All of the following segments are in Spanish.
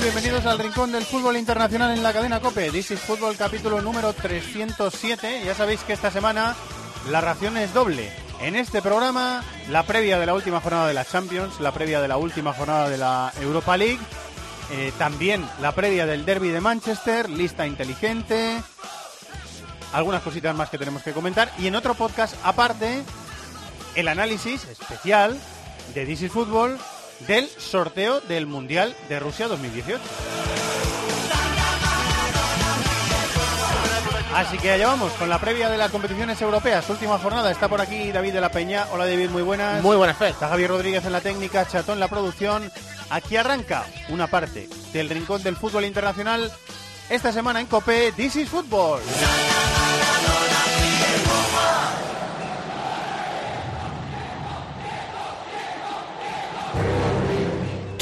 Bienvenidos al Rincón del Fútbol Internacional en la cadena COPE. This is Fútbol capítulo número 307. Ya sabéis que esta semana la ración es doble. En este programa, la previa de la última jornada de la Champions, la previa de la última jornada de la Europa League, eh, también la previa del Derby de Manchester, lista inteligente, algunas cositas más que tenemos que comentar. Y en otro podcast aparte, el análisis especial de This is Fútbol del sorteo del Mundial de Rusia 2018. Así que allá vamos con la previa de las competiciones europeas. Última jornada, está por aquí David de la Peña. Hola David, muy buenas. Muy buenas, Fer. Está Javier Rodríguez en la técnica, Chatón en la producción. Aquí arranca una parte del rincón del fútbol internacional. Esta semana en COPE, This is Football.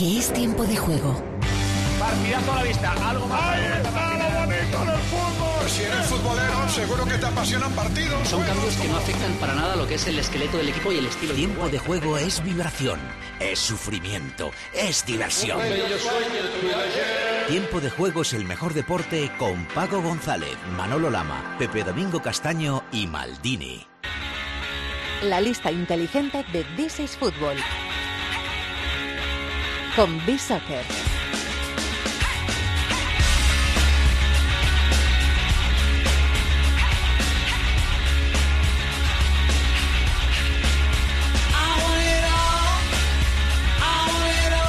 Que es tiempo de juego. Partidazo a la vista, algo más. Si eres futbolero, seguro que te apasionan partidos. Son cambios que no afectan para nada lo que es el esqueleto del equipo y el estilo. Tiempo de juego es vibración, es sufrimiento, es diversión. Tiempo de juego es el mejor deporte con Paco González, Manolo Lama, Pepe Domingo Castaño y Maldini. La lista inteligente de This is Football. Con B-Soccer.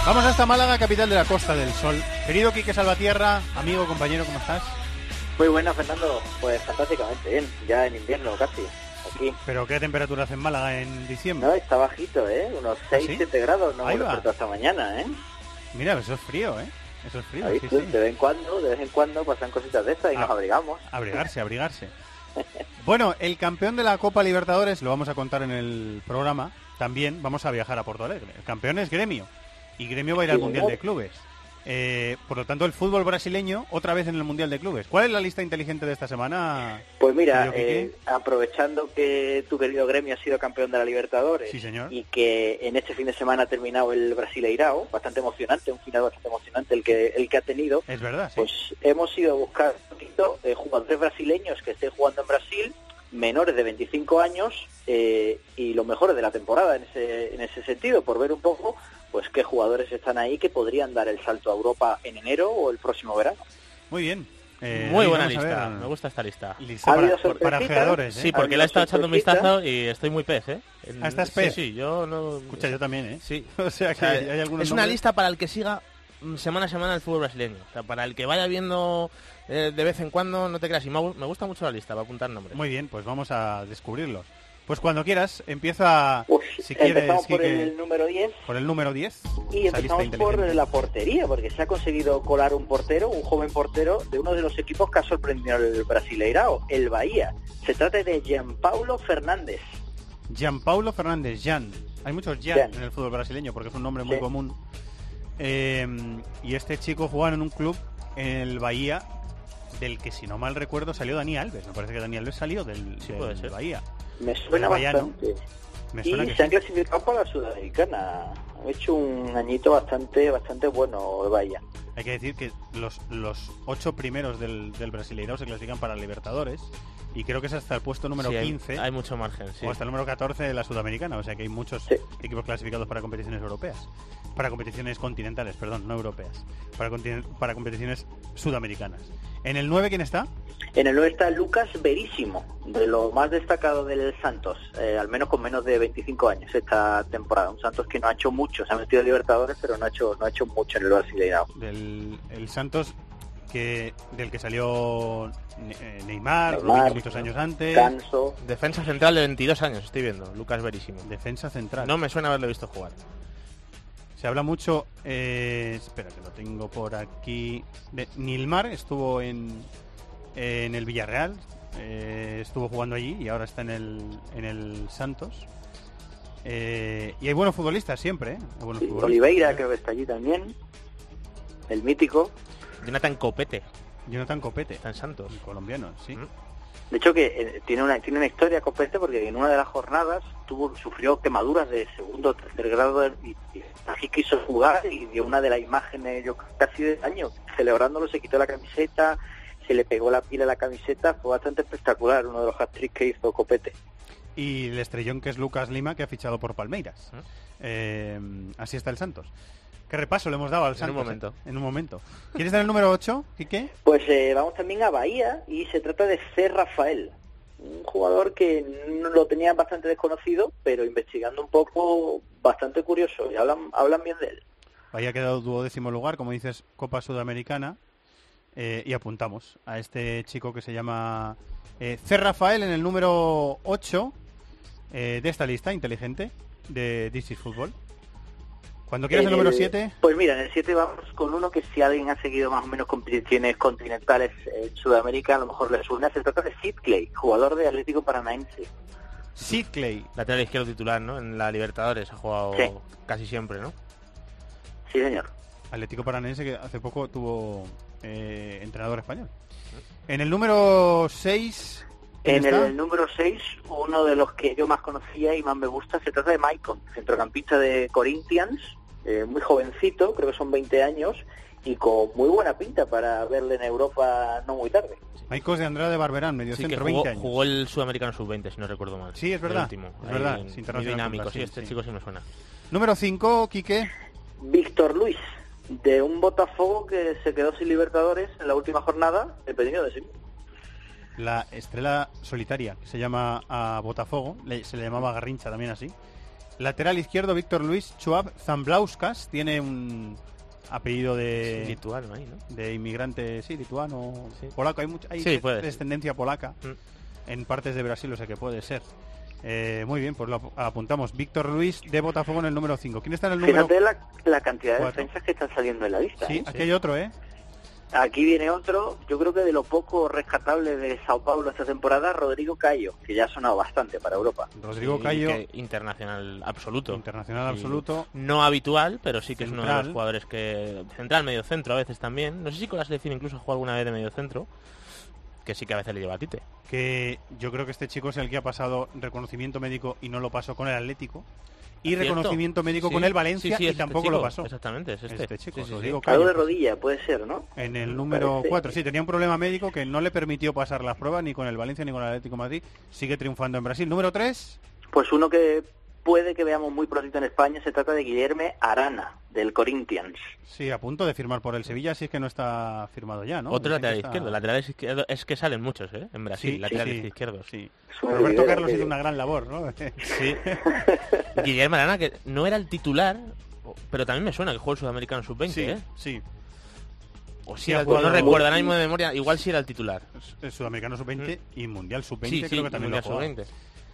Vamos hasta Málaga, capital de la Costa del Sol. Querido Quique Salvatierra, amigo, compañero, ¿cómo estás? Muy buena, Fernando. Pues fantásticamente bien. Ya en invierno casi. Aquí. ¿Pero qué temperatura hace en Málaga en diciembre? No, está bajito, ¿eh? Unos 6, ¿Sí? 7 grados. No Ahí va. despertado hasta mañana, ¿eh? Mira, eso es frío, ¿eh? Eso es frío, sí, sí. De vez en cuando, de vez en cuando pasan cositas de estas y Ah. nos abrigamos. Abrigarse, abrigarse. Bueno, el campeón de la Copa Libertadores, lo vamos a contar en el programa, también vamos a viajar a Porto Alegre. El campeón es Gremio, y Gremio va a ir al Sí, Mundial de Clubes. Eh, por lo tanto, el fútbol brasileño otra vez en el Mundial de Clubes. ¿Cuál es la lista inteligente de esta semana? Pues mira, eh, aprovechando que tu querido gremio ha sido campeón de la Libertadores Sí, señor. y que en este fin de semana ha terminado el Brasileirao, bastante emocionante, un final bastante emocionante el que el que ha tenido, Es verdad, sí. pues hemos ido a buscar un poquito eh, jugadores brasileños que estén jugando en Brasil, menores de 25 años eh, y los mejores de la temporada en ese, en ese sentido, por ver un poco pues qué jugadores están ahí que podrían dar el salto a Europa en enero o el próximo verano. Muy bien. Eh, Muy buena a lista, me gusta esta lista. Lista ¿Ha para, por- para ojeadores, ¿eh? Sí, Ha porque le he estado echando un vistazo y estoy muy pez, ¿eh? En- Ah, ¿estás sí, pez? Sí, yo no... Escucha, yo también, ¿eh? Sí. O sea O que sea, hay algunos es una nombres- lista para el que siga mm, semana a semana el fútbol brasileño. O sea, para el que vaya viendo eh, de vez en cuando, no te creas. Y me, gu- me gusta mucho la lista, para apuntar nombres. Muy bien, pues vamos a descubrirlos. Pues cuando quieras, empieza, si quieres, empezamos por Quique, el número 10 por el número 10. y empezamos por la portería, porque se ha conseguido colar un portero, un joven portero de uno de los equipos que ha sorprendido al Brasileirao, el Bahía. Se trata de Gianpaulo Fernández. Gianpaulo Fernández, Jan. Hay muchos Jan, Jan. en el fútbol brasileño porque es un nombre muy Sí. común. Eh, y este chico jugaba en un club en el Bahía, del que si no mal recuerdo salió Dani Alves. Me parece que Dani Alves salió del, Sí, del puede ser. Bahía. Me suena Bahía, ¿no? bastante. Me Y suena que se han clasificado para la Sudamericana. Han hecho un añito bastante bastante bueno Bahía. Hay que decir que los, los ocho primeros del, del Brasileirao se clasifican para Libertadores y creo que es hasta el puesto número Sí, hay- 15 Hay, mucho margen, sí. o hasta el número 14 de la Sudamericana, o sea que hay muchos Sí. equipos clasificados para competiciones europeas, para competiciones continentales, perdón, no europeas, para, para competiciones sudamericanas. ¿En el 9 quién está? En el 9 está Lucas Verísimo, de lo más destacado del Santos, eh, al menos con menos de 25 años esta temporada. Un Santos que no ha hecho mucho, se ha metido en Libertadores, pero no ha hecho no ha hecho mucho en el Brasileirao. Del el Santos que del que salió Ne- eh, Neymar, muchos años antes, Canso, Defensa central de 22 años, estoy viendo. Lucas Verísimo. defensa central. No me suena haberlo visto jugar. Se habla mucho, eh, espera que lo tengo por aquí, de Nilmar, estuvo en, en el Villarreal, eh, estuvo jugando allí y ahora está en el, en el Santos. Eh, y hay buenos futbolistas siempre, ¿eh? Hay buenos Sí, futbolistas. Oliveira creo que está allí también. El mítico. Jonathan Copete, Jonathan Copete, está en Santos. el colombiano, sí. Mm. De hecho que eh, tiene una tiene una historia compleja porque en una de las jornadas tuvo sufrió quemaduras de segundo o tercer grado y, y así quiso jugar y dio una de las imágenes yo casi de año celebrándolo se quitó la camiseta se le pegó la pila a la camiseta fue bastante espectacular uno de los hat que hizo Copete Y el estrellón que es Lucas Lima, que ha fichado por Palmeiras. Eh, así está el Santos. ¿Qué repaso le hemos dado al En un Santos? momento. eh? En un momento. ¿Quieres dar el número 8, Quique? Pues eh, vamos también a Bahía y se trata de C. Rafael, un jugador que no lo tenía bastante desconocido, pero investigando un poco, bastante curioso y hablan, hablan bien de él. Había quedado duodécimo lugar, como dices, Copa Sudamericana. eh, y apuntamos a este chico que se llama eh, C. Rafael en el número 8 eh, de esta lista inteligente de This is Football. Cuando quieras el número 7, Pues mira, en el 7 vamos con uno que si alguien ha seguido más o menos competiciones continentales en Sudamérica, a lo mejor le suena. Se trata de Sid Clay, jugador de Atlético Paranaense. Sid Clay. Lateral izquierdo titular, ¿no? En la Libertadores ha jugado Sí. casi siempre, ¿no? Sí, señor. Atlético Paranense que hace poco tuvo eh, entrenador español. En el número 6... En el número 6, uno de los que yo más conocía y más me gusta, se trata de Maicon, centrocampista de Corinthians, eh, muy jovencito, creo que son 20 años, y con muy buena pinta para verle en Europa no muy tarde. Maicos de Andrade Barberán, medio Sí, que centro, jugó, 20 años. jugó el Sudamericano Sub-20, si no recuerdo mal. Sí, es El verdad, último. es Ahí verdad, en- es muy internacional dinámico, sí, este sí. chico sí me suena. Número 5, Quique. Víctor Luis, de un Botafogo que se quedó sin Libertadores en la última jornada, dependiendo de sí. La estrella solitaria, que se llama a Botafogo, le- se le llamaba Garrincha también así. Lateral izquierdo, Víctor Luis Chuab Zamblauskas, tiene un apellido de, Lituano ahí, ¿no? de inmigrante, sí, lituano, Sí. polaco, hay, mucha, hay Sí, de- descendencia polaca Mm. en partes de Brasil, o sea que puede ser. Eh, muy bien, pues lo ap- apuntamos. Víctor Luis de Botafogo en el número 5. ¿Quién está en el número Fíjate la, la cantidad de defensas que están saliendo en la lista. Sí, ¿eh? aquí hay otro, ¿eh? Aquí viene otro, yo creo que de lo poco rescatable de Sao Paulo esta temporada, Rodrigo Cayo, que ya ha sonado bastante para Europa. Rodrigo Sí, Cayo, internacional absoluto. internacional absoluto. No habitual, pero sí que es uno de los jugadores que... Central, medio centro a veces también. No sé si con la selección incluso jugó alguna vez de medio centro. Que sí que a veces le lleva a Tite. que yo creo que este chico es el que ha pasado reconocimiento médico y no lo pasó con el Atlético y ¿Cierto? reconocimiento médico Sí, con el Valencia sí, sí, y es este tampoco lo pasó. Exactamente, es este. Este chico, Sí, sí, sí. Rodrigo Algo Cayo. de rodilla, puede ser, ¿no? En el Me número parece. 4, sí, tenía un problema médico que no le permitió pasar las pruebas ni con el Valencia ni con el Atlético de Madrid. Sigue triunfando en Brasil. Número 3, Pues uno que puede que veamos muy prontito en España se trata de Guillermo Arana, del Corinthians. sí, a punto de firmar por el Sevilla, si es que no está firmado ya, ¿no? Otro lateral está- izquierdo. Laterales izquierdo es que salen muchos, ¿eh? En Brasil, Sí, laterales sí, izquierdos. Sí. Roberto Carlos que- hizo una gran labor, ¿no? Sí. Guillermo Arana, que no era el titular, pero también me suena que jugó el Sudamericano Sub-20, sí, ¿eh? sí. O ha era- no recuerdo ahora mismo de memoria, igual sí era el titular. El Sudamericano Sub-20 y Mundial Sub-20 sí, sí, creo que también lo Mundial. Sub-20.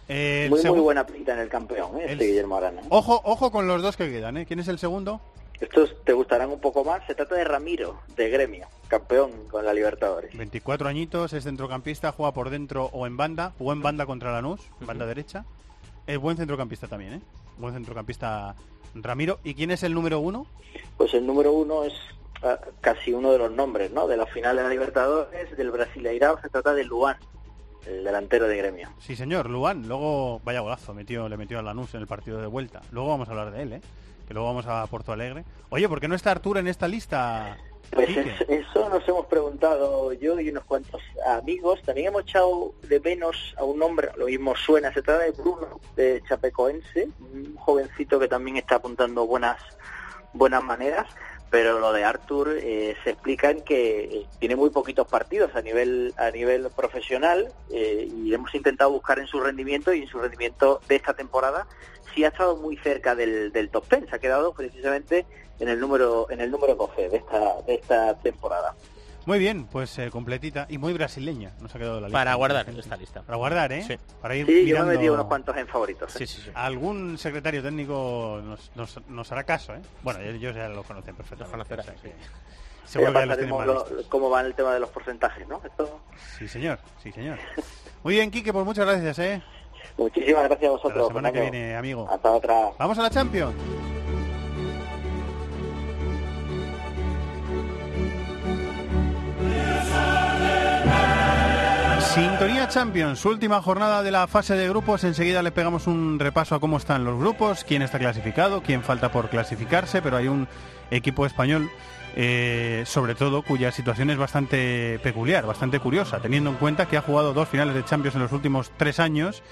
Eh, el Muy, muy buena pinta en el campeón, ¿eh? el- este Guillermo Arana. Ojo, ojo con los dos que quedan, ¿eh? ¿Quién es el segundo? Estos te gustarán un poco más. Se trata de Ramiro, de Gremio, campeón con la Libertadores. 24 añitos, es centrocampista, juega por dentro o en banda, jugó en banda contra Lanús, banda derecha. Es buen centrocampista también, ¿eh? Buen centrocampista Ramiro. ¿Y quién es el número uno? Pues el número uno es ah, casi uno de los nombres, ¿no? De la final de la Libertadores, del Brasileirao, se trata de Luan, el delantero de Gremio. Sí, señor, Luan. Luego, vaya golazo, metió, le metió a Lanús en el partido de vuelta. Luego vamos a hablar de él, ¿eh? Que luego vamos a Porto Alegre. Oye, ¿por qué no está Arturo en esta lista? Pues es- eso nos hemos preguntado yo y unos cuantos amigos. También hemos echado de menos a un hombre, lo mismo suena, se trata de Bruno, de Chapecoense, un jovencito que también está apuntando buenas buenas maneras, pero lo de Artur eh, se explica en que eh, tiene muy poquitos partidos a nivel a nivel profesional eh, y hemos intentado buscar en su rendimiento y en su rendimiento de esta temporada sí ha estado muy cerca del, del top 10, se ha quedado precisamente en el número en el número 12 de esta de esta temporada. Muy bien, pues eh, completita y muy brasileña. Nos ha quedado la lista. Para guardar esta lista. Para guardar, ¿eh? Sí. Para ir Sí, yo me he mirando- metido unos cuantos en favoritos. ¿eh? Sí, sí, sí. Algún secretario técnico nos, nos, nos hará caso, ¿eh? Bueno, ellos ya lo conocen perfectamente. Los conocerá, o sea que sí. Seguro que Ya ya los tienen pasaremos mal lo- listos. cómo va el tema de los porcentajes, ¿no? Esto- Sí, señor, sí, señor. Muy bien, Quique, pues muchas gracias, ¿eh? Muchísimas gracias a Hasta vosotros. la semana que Fernando. viene, amigo. Hasta otra. Vamos a la Champions. Sintonía Champions, última jornada de la fase de grupos. Enseguida le pegamos un repaso a cómo están los grupos, quién está clasificado, quién falta por clasificarse, pero hay un equipo español, eh, sobre todo, cuya situación es bastante peculiar, bastante curiosa, teniendo en cuenta que ha jugado dos finales de Champions en los últimos tres años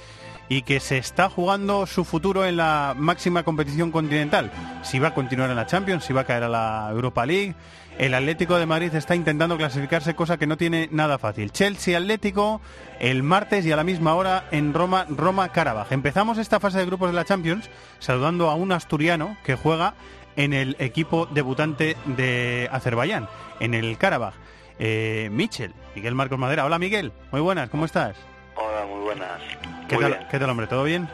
y que se está jugando su futuro en la máxima competición continental. Si va a continuar en la Champions, si va a caer a la Europa League. El Atlético de Madrid está intentando clasificarse, cosa que no tiene nada fácil. Chelsea Atlético el martes y a la misma hora en Roma, Roma Karabaj. Empezamos esta fase de grupos de la Champions saludando a un asturiano que juega en el equipo debutante de Azerbaiyán, en el Karabaj. Eh, Michel, Miguel Marcos Madera. Hola Miguel, muy buenas, ¿cómo estás? Hola, muy buenas. ¿Qué Muy tal, bien. ¿Qué tal, hombre? ¿Todo bien?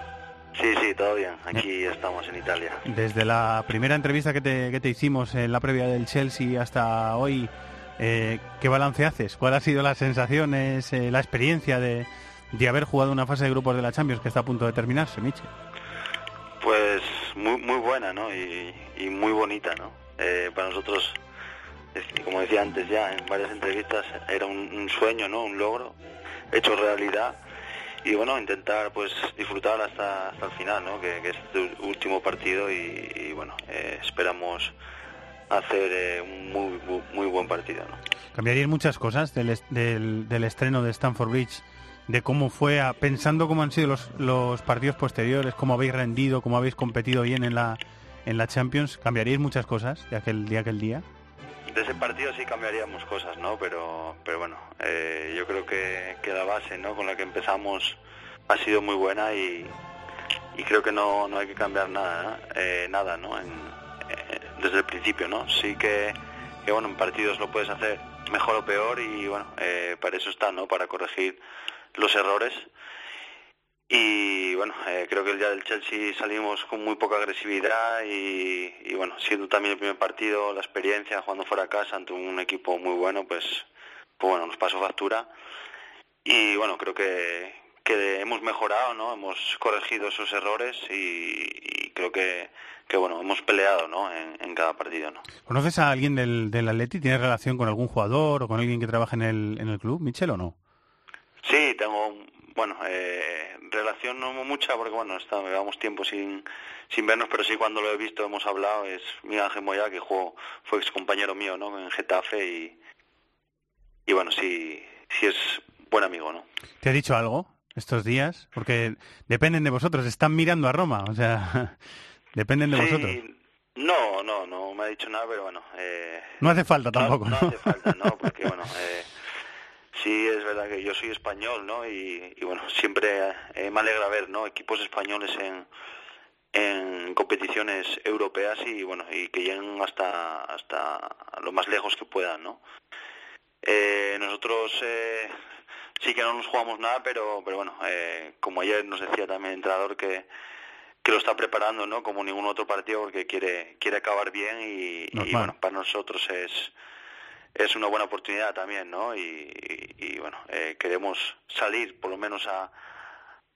Sí, sí, todo bien. Aquí estamos en Italia. Desde la primera entrevista que te, que te hicimos en la previa del Chelsea hasta hoy, eh, ¿qué balance haces? ¿Cuál ha sido las sensaciones, eh, la experiencia de, de haber jugado una fase de grupos de la Champions que está a punto de terminarse, Michel? Pues muy muy buena, ¿no? Y, y muy bonita, ¿no? Eh, para nosotros, como decía antes ya en varias entrevistas, era un, un sueño, ¿no? Un logro hecho realidad. Y bueno, intentar pues disfrutar hasta, hasta el final, ¿no? Que, es el último partido y, bueno, eh, esperamos hacer eh, un muy, muy, buen partido, ¿no? ¿Cambiaríais muchas cosas del, del, del estreno de Stanford Bridge? De cómo fue, a- pensando cómo han sido los, los partidos posteriores, cómo habéis rendido, cómo habéis competido bien en la, en la Champions, ¿cambiaríais muchas cosas de aquel día, aquel día? De ese partido sí cambiaríamos cosas, ¿no? Pero, pero bueno, eh, yo creo que, la base, ¿no? Con la que empezamos ha sido muy buena y, creo que no, no hay que cambiar nada, eh, nada, ¿no? Eh, desde el principio, ¿no? Sí que, que, bueno, en partidos lo puedes hacer mejor o peor y bueno, eh, para eso está, ¿no? Para corregir los errores. Y bueno, eh, creo que el día del Chelsea salimos con muy poca agresividad y, y, bueno, siendo también el primer partido, la experiencia jugando fuera de casa ante un equipo muy bueno, pues, pues bueno, nos pasó factura. Y bueno, creo que, que hemos mejorado, ¿no? Hemos corregido esos errores y, y creo que, que bueno, hemos peleado, ¿no? En, en cada partido, ¿no? ¿Conoces a alguien del, del Atleti? ¿Tienes relación con algún jugador o con alguien que trabaja en el, en el club, Michel, o no? Sí, tengo, bueno, eh, relación no mucha porque, bueno, está, llevamos tiempo sin, sin vernos, pero sí cuando lo he visto hemos hablado, es Miguel Ángel Moya, que jugó, fue ex compañero mío, ¿no? En Getafe y, y bueno, sí, sí es buen amigo, ¿no? ¿Te ha dicho algo estos días? Porque dependen de vosotros, están mirando a Roma, o sea, dependen de vosotros. No, no, no me ha dicho nada, pero bueno, eh, No hace falta tampoco, no, ¿no? hace falta, ¿no? Porque, bueno, eh, sí es verdad que yo soy español, ¿no? Y, y, bueno, siempre eh, me alegra ver, ¿no? Equipos españoles en, en competiciones europeas y, bueno, y que lleguen hasta, hasta lo más lejos que puedan, ¿no? Eh, nosotros eh, sí que no nos jugamos nada, pero, pero bueno, eh, como ayer nos decía también el entrenador que que lo está preparando, ¿no? Como ningún otro partido porque quiere quiere acabar bien y, y, bueno, para nosotros es es una buena oportunidad también, ¿no? Y, y- y, bueno, eh, queremos salir por lo menos a,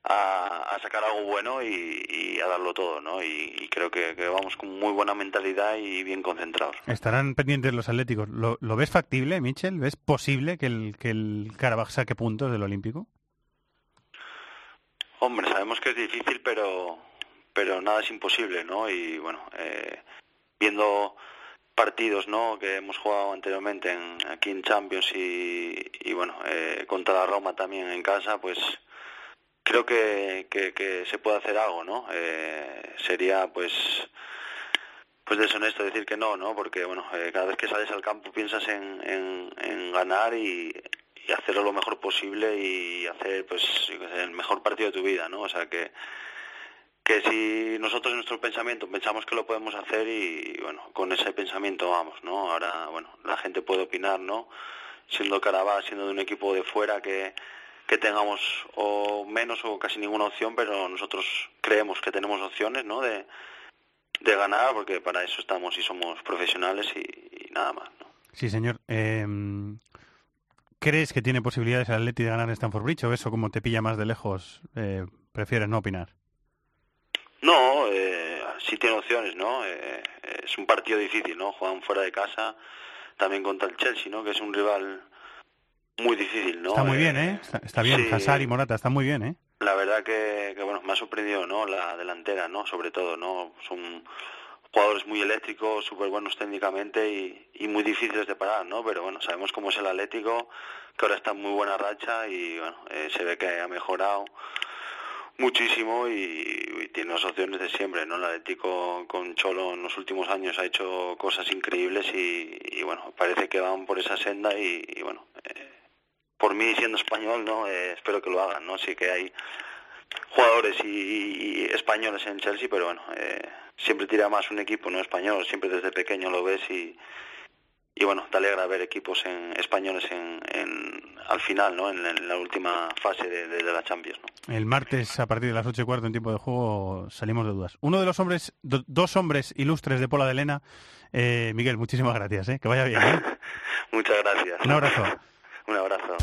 a, a sacar algo bueno y, y a darlo todo, ¿no? Y, creo que, que vamos con muy buena mentalidad y bien concentrados. Estarán pendientes los atléticos. ¿Lo, lo ves factible, Michel? ¿Ves posible que el, que el Karabaj saque puntos del Olímpico? Hombre, sabemos que es difícil, pero pero nada es imposible, ¿no? Y bueno, eh, viendo partidos, ¿no? Que hemos jugado anteriormente en, aquí en Champions y, bueno, eh, contra la Roma también en casa, pues creo que, que, que se puede hacer algo, ¿no? Eh, sería pues pues deshonesto decir que no, ¿no? Porque bueno, eh, cada vez que sales al campo piensas en, en, ganar y, y hacerlo lo mejor posible y hacer pues el mejor partido de tu vida, ¿no? O sea que que si nosotros en nuestro pensamiento pensamos que lo podemos hacer y bueno, con ese pensamiento vamos, ¿no? Ahora, bueno, la gente puede opinar, ¿no? siendo Carabas, siendo de un equipo de fuera que, que tengamos o menos o casi ninguna opción, pero nosotros creemos que tenemos opciones, ¿no? De, de ganar, porque para eso estamos y somos profesionales y, nada más, ¿no? Sí, señor. Eh, ¿Crees que tiene posibilidades el Atleti de ganar en Stamford Bridge o eso como te pilla más de lejos eh, prefieres no opinar? No, eh, sí tiene opciones, ¿no? Eh, es un partido difícil, ¿no? Juegan fuera de casa, también contra el Chelsea, ¿no? Que es un rival muy difícil, ¿no? Está muy bien, ¿eh? Está, bien, Hazard y Morata, está muy bien, ¿eh? La verdad que, que, bueno, me ha sorprendido, ¿no? La delantera, ¿no? Sobre todo, ¿no? Son jugadores muy eléctricos, súper buenos técnicamente y, y, muy difíciles de parar, ¿no? Pero bueno, sabemos cómo es el Atlético, que ahora está en muy buena racha y bueno, eh, se ve que ha mejorado muchísimo y, y, tiene las opciones de siempre, ¿no? El Atlético con Cholo en los últimos años ha hecho cosas increíbles y, y bueno, parece que van por esa senda y, y bueno, eh, por mí siendo español, ¿no? Eh, espero que lo hagan, ¿no? Sí que hay jugadores y, españoles en Chelsea, pero bueno, eh, siempre tira más un equipo no español, siempre desde pequeño lo ves y, y bueno, te alegra ver equipos en, españoles en, en, al final, ¿no? En, en la última fase de, de, de, la Champions, ¿no? El martes, a partir de las ocho y cuarto en tiempo de juego, salimos de dudas. Uno de los hombres, do, dos hombres ilustres de Pola de Lena, eh, Miguel, muchísimas gracias, ¿eh? Que vaya bien, ¿eh? Muchas gracias. Un abrazo. Un abrazo.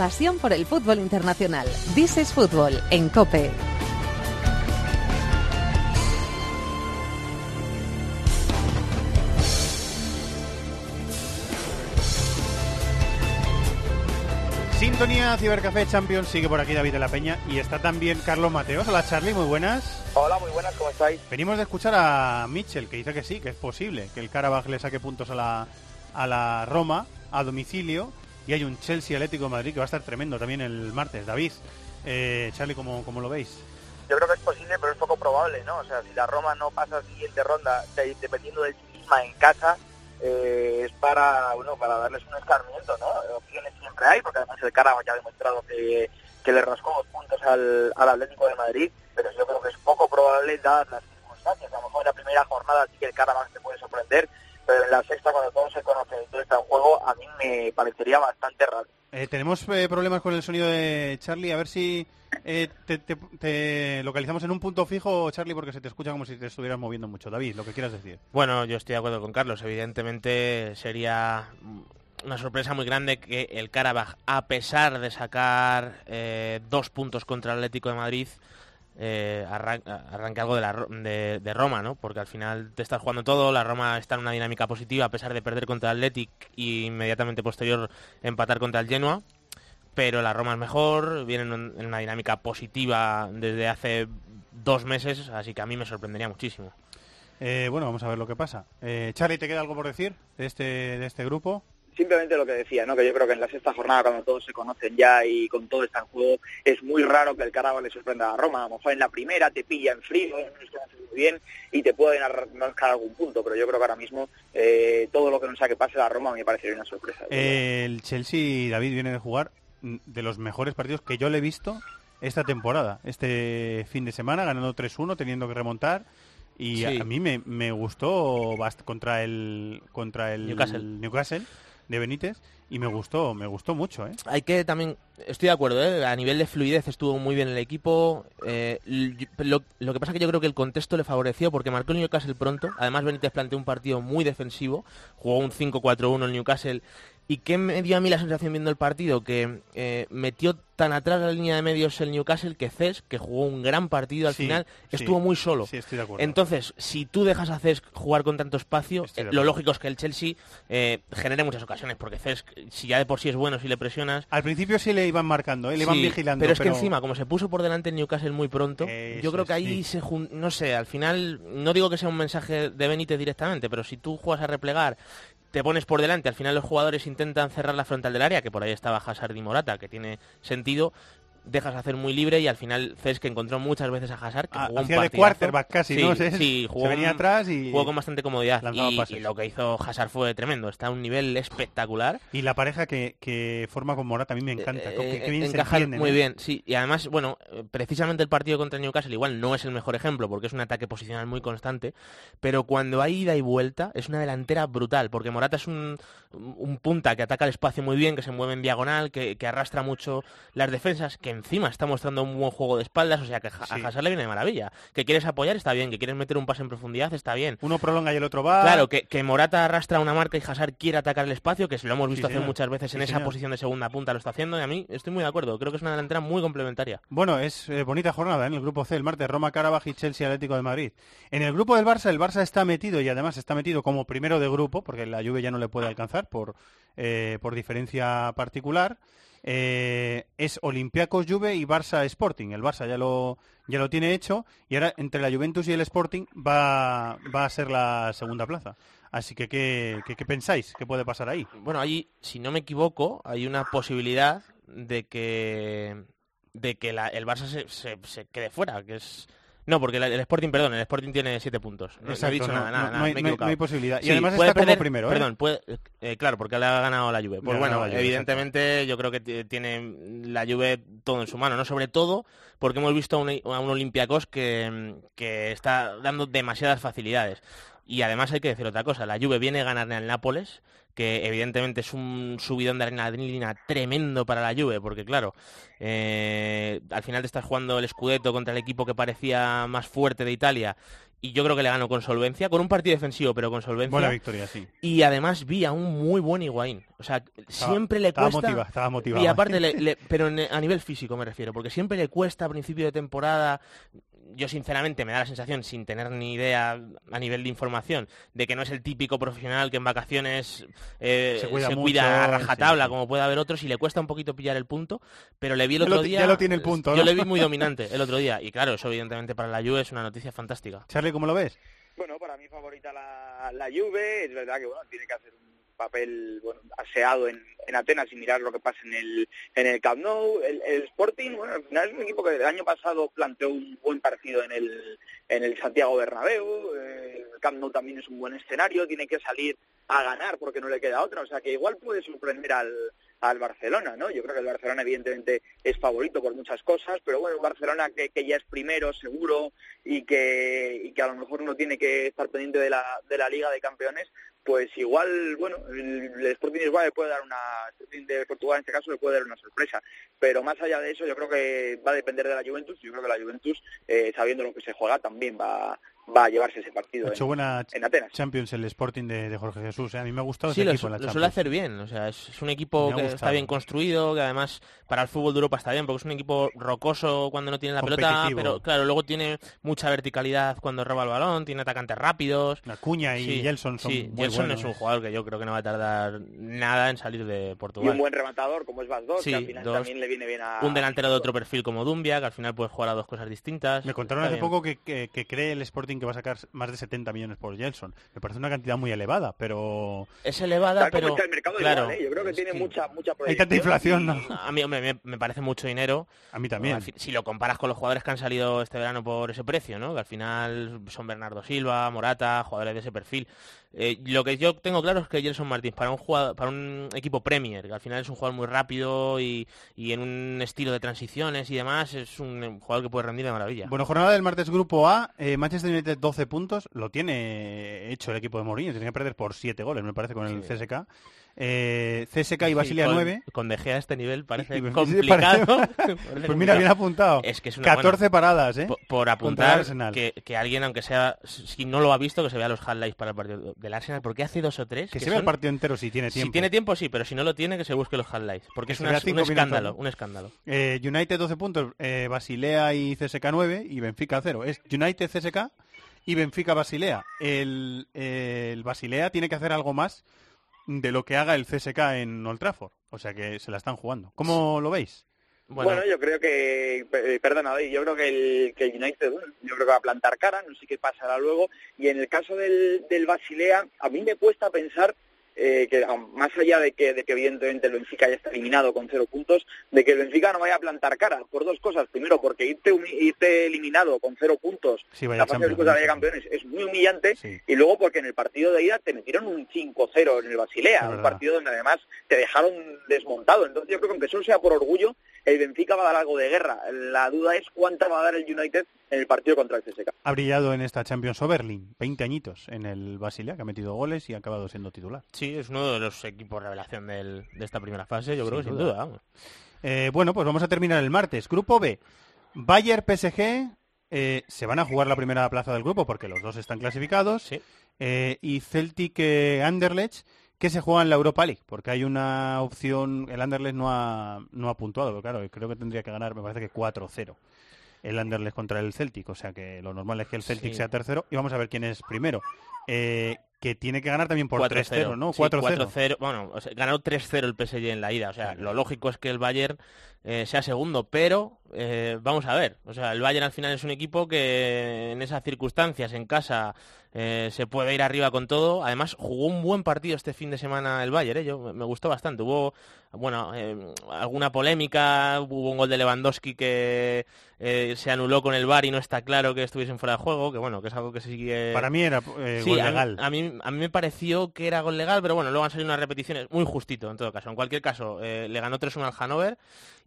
Pasión por el fútbol internacional. This is Fútbol en COPE. Sintonía Cibercafé Champions sigue por aquí David de la Peña y está también Carlos Mateos. Hola Charlie, muy buenas. Hola, muy buenas, ¿cómo estáis? Venimos de escuchar a Mitchell que dice que sí, que es posible que el Karabaj le saque puntos a la, a la Roma a domicilio y hay un Chelsea Atlético de Madrid que va a estar tremendo también el martes. David, eh, Charlie, ¿cómo, ¿cómo lo veis? Yo creo que es posible, pero es poco probable, ¿no? O sea, si la Roma no pasa siguiente ronda, dependiendo de sí misma en casa, eh, es para, bueno, para darles un escarmiento, ¿no? Opciones siempre hay, porque además el Carabao ya ha demostrado que, que le rascó dos puntos al, al Atlético de Madrid, pero yo creo que es poco probable dadas las circunstancias. A lo mejor en la primera jornada sí que el Carabao se puede sorprender, pero en la sexta, cuando todo se conoce y todo está en juego, a mí me parecería bastante raro. Eh, tenemos eh, problemas con el sonido de Charlie, a ver si eh, te, te, te, localizamos en un punto fijo, Charlie, porque se te escucha como si te estuvieras moviendo mucho. David, lo que quieras decir. Bueno, yo estoy de acuerdo con Carlos. Evidentemente sería una sorpresa muy grande que el Karabaj, a pesar de sacar eh, dos puntos contra el Atlético de Madrid, eh, arranque, algo de, la, de, de, Roma, ¿no? Porque al final te estás jugando todo, la Roma está en una dinámica positiva a pesar de perder contra el Athletic y inmediatamente posterior empatar contra el Genoa, pero la Roma es mejor, viene en una dinámica positiva desde hace dos meses, así que a mí me sorprendería muchísimo. Eh, bueno, vamos a ver lo que pasa. Eh, Charlie, ¿te queda algo por decir de este, de este grupo? Simplemente lo que decía, ¿no? que yo creo que en la sexta jornada, cuando todos se conocen ya y con todo está en juego, es muy raro que el Carabao le sorprenda a Roma. A lo mejor en la primera te pilla en frío, muy bien y te pueden arrancar algún punto, pero yo creo que ahora mismo eh, todo lo que no sea que pase a Roma me parecería una sorpresa. El Chelsea, David, viene de jugar de los mejores partidos que yo le he visto esta temporada, este fin de semana, ganando 3-1, teniendo que remontar. Y sí. a, a, mí me, me gustó contra el contra el Newcastle. Newcastle de Benítez y me gustó, me gustó mucho. ¿eh? Hay que también, estoy de acuerdo, ¿eh? a nivel de fluidez estuvo muy bien el equipo. Eh, lo, lo, que pasa es que yo creo que el contexto le favoreció porque marcó el Newcastle pronto. Además Benítez planteó un partido muy defensivo, jugó un 5-4-1 el Newcastle. ¿Y qué me dio a mí la sensación viendo el partido? Que eh, metió tan atrás la línea de medios el Newcastle que Cesc, que jugó un gran partido al Sí, final, sí. estuvo muy solo. Sí, estoy de acuerdo. Entonces, si tú dejas a Cesc jugar con tanto espacio, eh, lo lógico es que el Chelsea eh, genere muchas ocasiones, porque Cesc, si ya de por sí es bueno, si le presionas... Al principio sí le iban marcando, ¿eh? le iban vigilando. Pero es que encima, como se puso por delante el Newcastle muy pronto, Eso yo creo que ahí se jun- no sé, al final, no digo que sea un mensaje de Benítez directamente, pero si tú juegas a replegar, te pones por delante, al final los jugadores intentan cerrar la frontal del área, que por ahí estaba Hazard y Morata, que tiene sentido, dejas hacer muy libre y al final Cesc encontró muchas veces a Hazard que Ah, jugó un de quarterback casi, sí, ¿no? Se- Sí, jugó, se venía un- atrás y jugó con bastante comodidad y, lo que hizo Hazard fue tremendo, está a un nivel espectacular. Y la pareja que, que forma con Morata a mí me encanta. Eh, bien encajan entienden, muy ¿eh? bien, sí. Y además, bueno, eh, precisamente el partido contra Newcastle igual no es el mejor ejemplo porque es un ataque posicional muy constante, pero cuando hay ida y vuelta es una delantera brutal porque Morata es un, un punta que ataca el espacio muy bien, que se mueve en diagonal, que, que arrastra mucho las defensas, que encima está mostrando un buen juego de espaldas, o sea que a Sí. a Hazard le viene de maravilla. Que quieres apoyar está bien, que quieres meter un pase en profundidad está bien. Uno prolonga y el otro va. Claro, que, que Morata arrastra una marca y Hazard quiere atacar el espacio, que lo hemos visto Sí, hacer muchas veces en esa señor. posición de segunda punta, lo está haciendo y a mí estoy muy de acuerdo. Creo que es una delantera muy complementaria. Bueno, es eh, bonita jornada ¿eh? en el grupo C, el martes, Roma, Carabaj y Chelsea Atlético de Madrid. En el grupo del Barça, el Barça está metido y además está metido como primero de grupo, porque la Juve ya no le puede alcanzar por, eh, por diferencia particular. Eh, es Olympiacos Juve y Barça Sporting. El Barça ya lo, ya lo tiene hecho y ahora entre la Juventus y el Sporting va, va a ser la segunda plaza. Así que, ¿qué, qué, pensáis? ¿Qué puede pasar ahí? Bueno, ahí, si no me equivoco, hay una posibilidad de que de que la- el Barça se- se quede fuera, que es no, porque el Sporting, perdón, el Sporting tiene siete puntos. No, no he Exacto, dicho no, nada, no, nada, no nada, hay- me he no hay- equivocado. no hay posibilidad. Y Sí, además puede está como perder- primero, ¿eh? Perdón, puede- eh, claro, porque le ha ganado la Juve. Pues bueno, Juve, evidentemente yo creo que tiene la Juve todo en su mano, no sobre todo porque hemos visto a un, a un Olympiacos que, que está dando demasiadas facilidades. Y además hay que decir otra cosa, la Juve viene a ganarle al Nápoles, que evidentemente es un subidón de adrenalina tremendo para la Juve, porque claro, eh, al final te estás jugando el Scudetto contra el equipo que parecía más fuerte de Italia, y yo creo que le ganó con solvencia, con un partido defensivo, pero con solvencia. Buena victoria, sí. Y además vi a un muy buen Higuaín. O sea, siempre le estaba cuesta... motiva- estaba motivado. Y aparte, le- le- pero a nivel físico me refiero, porque siempre le cuesta a principio de temporada... Yo sinceramente me da la sensación, sin tener ni idea a nivel de información, de que no es el típico profesional que en vacaciones eh, Se cuida mucho, a rajatabla, sí, sí. como puede haber otros, y le cuesta un poquito pillar el punto, pero le vi el otro día... ya lo tiene el punto, Yo ¿no? le vi muy dominante el otro día, y claro, eso evidentemente para la Juve es una noticia fantástica. Charlie, ¿cómo lo ves? Bueno, para mí favorita la, la Juve, es verdad que bueno, tiene que hacer un papel bueno, aseado en, en Atenas y mirar lo que pasa en el, en el Camp Nou. El, Sporting, bueno, al final es un equipo que el año pasado planteó un buen partido en el, en el Santiago Bernabéu, eh, el Camp Nou también es un buen escenario, tiene que salir a ganar porque no le queda otra, o sea que igual puede sorprender al, al Barcelona, ¿no? Yo creo que el Barcelona evidentemente es favorito por muchas cosas, pero bueno, el Barcelona que, que ya es primero seguro y que, y que a lo mejor no tiene que estar pendiente de la, de la Liga de Campeones, pues igual, bueno, el, Sporting Lisboa le puede dar una, Sporting de Portugal en este caso le puede dar una sorpresa, pero más allá de eso yo creo que va a depender de la Juventus, yo creo que la Juventus, eh, sabiendo lo que se juega, también va, va a llevarse ese partido Ha hecho en, buena en Atenas. Champions el Sporting de, de Jorge Jesús. ¿eh? A mí me ha gustado Sí, ese lo, equipo en la lo Champions. suele hacer bien. O sea, es, es un equipo que está bien construido, que además para el fútbol de Europa está bien, porque es un equipo rocoso cuando no tiene la pelota, pero claro, luego tiene mucha verticalidad cuando roba el balón, tiene atacantes rápidos. Acuña y Sí, Gelson son sí, muy Gelson buenos. es un jugador que yo creo que no va a tardar nada en salir de Y Portugal. un buen rematador como es Vaz 2, Sí, que al final dos. también le viene bien a... Un delantero de otro perfil como Dumbia, que al final puede jugar a dos cosas distintas. Me contaron hace bien. poco que, que- que cree el Sporting que va a sacar más de 70 millones por Gelson. Me parece una cantidad muy elevada, pero Es elevada, Tal como pero está el mercado claro, igual, ¿eh? yo creo que tiene mucha mucha hay tanta inflación, ¿no? A mí hombre, me, me parece mucho dinero. A mí también. Si lo comparas con los jugadores que han salido este verano por ese precio, ¿no? Que al final son Bernardo Silva, Morata, jugadores de ese perfil. Eh, lo que yo tengo claro es que Gelson Martins, para un jugador, para un equipo Premier, que al final es un jugador muy rápido y, y en un estilo de transiciones y demás, es un jugador que puede rendir de maravilla. Bueno, jornada del martes Grupo A, eh, Manchester United 12 puntos, lo tiene hecho el equipo de Mourinho, tiene que perder por 7 goles, me parece, con el Sí. CSK. Eh, CSK y Sí, Basilia con, 9. Con De Gea a este nivel parece Y- y- complicado. parece- Pues mira, bien apuntado. Es que es una 14 buena- paradas, ¿eh? Por, por apuntar que, que alguien, aunque sea, si no lo ha visto, que se vea los highlights para el partido del Arsenal, porque hace dos o tres. Que, que se vea el partido entero si tiene tiempo. Si tiene tiempo, sí, pero si no lo tiene, que se busque los highlights. Porque Que es una- un escándalo, un escándalo. Eh, United 12 puntos, eh, Basilea y CSK 9 y Benfica 0. Es United CSK y Benfica Basilea. El, eh, el Basilea tiene que hacer algo más de lo que haga el CSK en Old Trafford. O sea que se la están jugando. ¿Cómo lo veis? Bueno, Bueno, yo creo que, eh, perdona, David, yo creo que el, que el United, yo creo que va a plantar cara, no sé qué pasará luego. Y en el caso del, del Basilea, a mí me cuesta pensar eh, que ah, más allá de que, de que evidentemente el Benfica ya está eliminado con cero puntos, de que el Benfica no vaya a plantar cara por dos cosas. Primero, porque irte, irte eliminado con cero puntos Sí, la fase de la Liga. Campeones es muy humillante. Sí. Y luego porque en el partido de ida te metieron un 5-0 en el Basilea, un partido donde además te dejaron desmontado. Entonces yo creo que aunque solo sea por orgullo, el Benfica va a dar algo de guerra. La duda es cuánta va a dar el United en el partido contra el CSKA. Ha brillado en esta Champions Oberlin, 20 añitos en el Basilea, que ha metido goles y ha acabado siendo titular. Sí, es uno de los equipos revelación del- de esta primera fase, yo creo Sin que sin duda. duda. vamos. Eh, bueno, pues vamos a terminar el martes. Grupo B. Bayern PSG eh, se van a jugar la primera plaza del grupo porque los dos están clasificados. Sí. Eh, y Celtic eh, Anderlecht que se juega en la Europa League porque hay una opción. El Anderlecht no ha, no ha puntuado, pero claro, creo que tendría que ganar, me parece que 4-0 el Anderlecht contra el Celtic. O sea que lo normal es que el Celtic Sí. sea tercero y vamos a ver quién es primero. Eh, que tiene que ganar también por 4-0, 3-0, ¿no? Sí, 4-0. 4-0. Bueno, o sea, ganó 3-0 el PSG en la ida. O sea, lo lógico es que el Bayern eh, sea segundo, pero eh, vamos a ver. O sea, el Bayern al final es un equipo que en esas circunstancias, en casa, eh, se puede ir arriba con todo. Además, jugó un buen partido este fin de semana el Bayern. ¿eh? Yo, me- gustó bastante. Hubo, bueno, eh, alguna polémica. Hubo un gol de Lewandowski que se anuló con el VAR y no está claro que estuviesen fuera de juego. Que bueno, que es algo que sigue... Para mí era Sí, gol legal. A mí, a mí me pareció que era gol legal, pero bueno, luego han salido unas repeticiones muy justito en todo caso. En cualquier caso, le ganó 3-1 al Hannover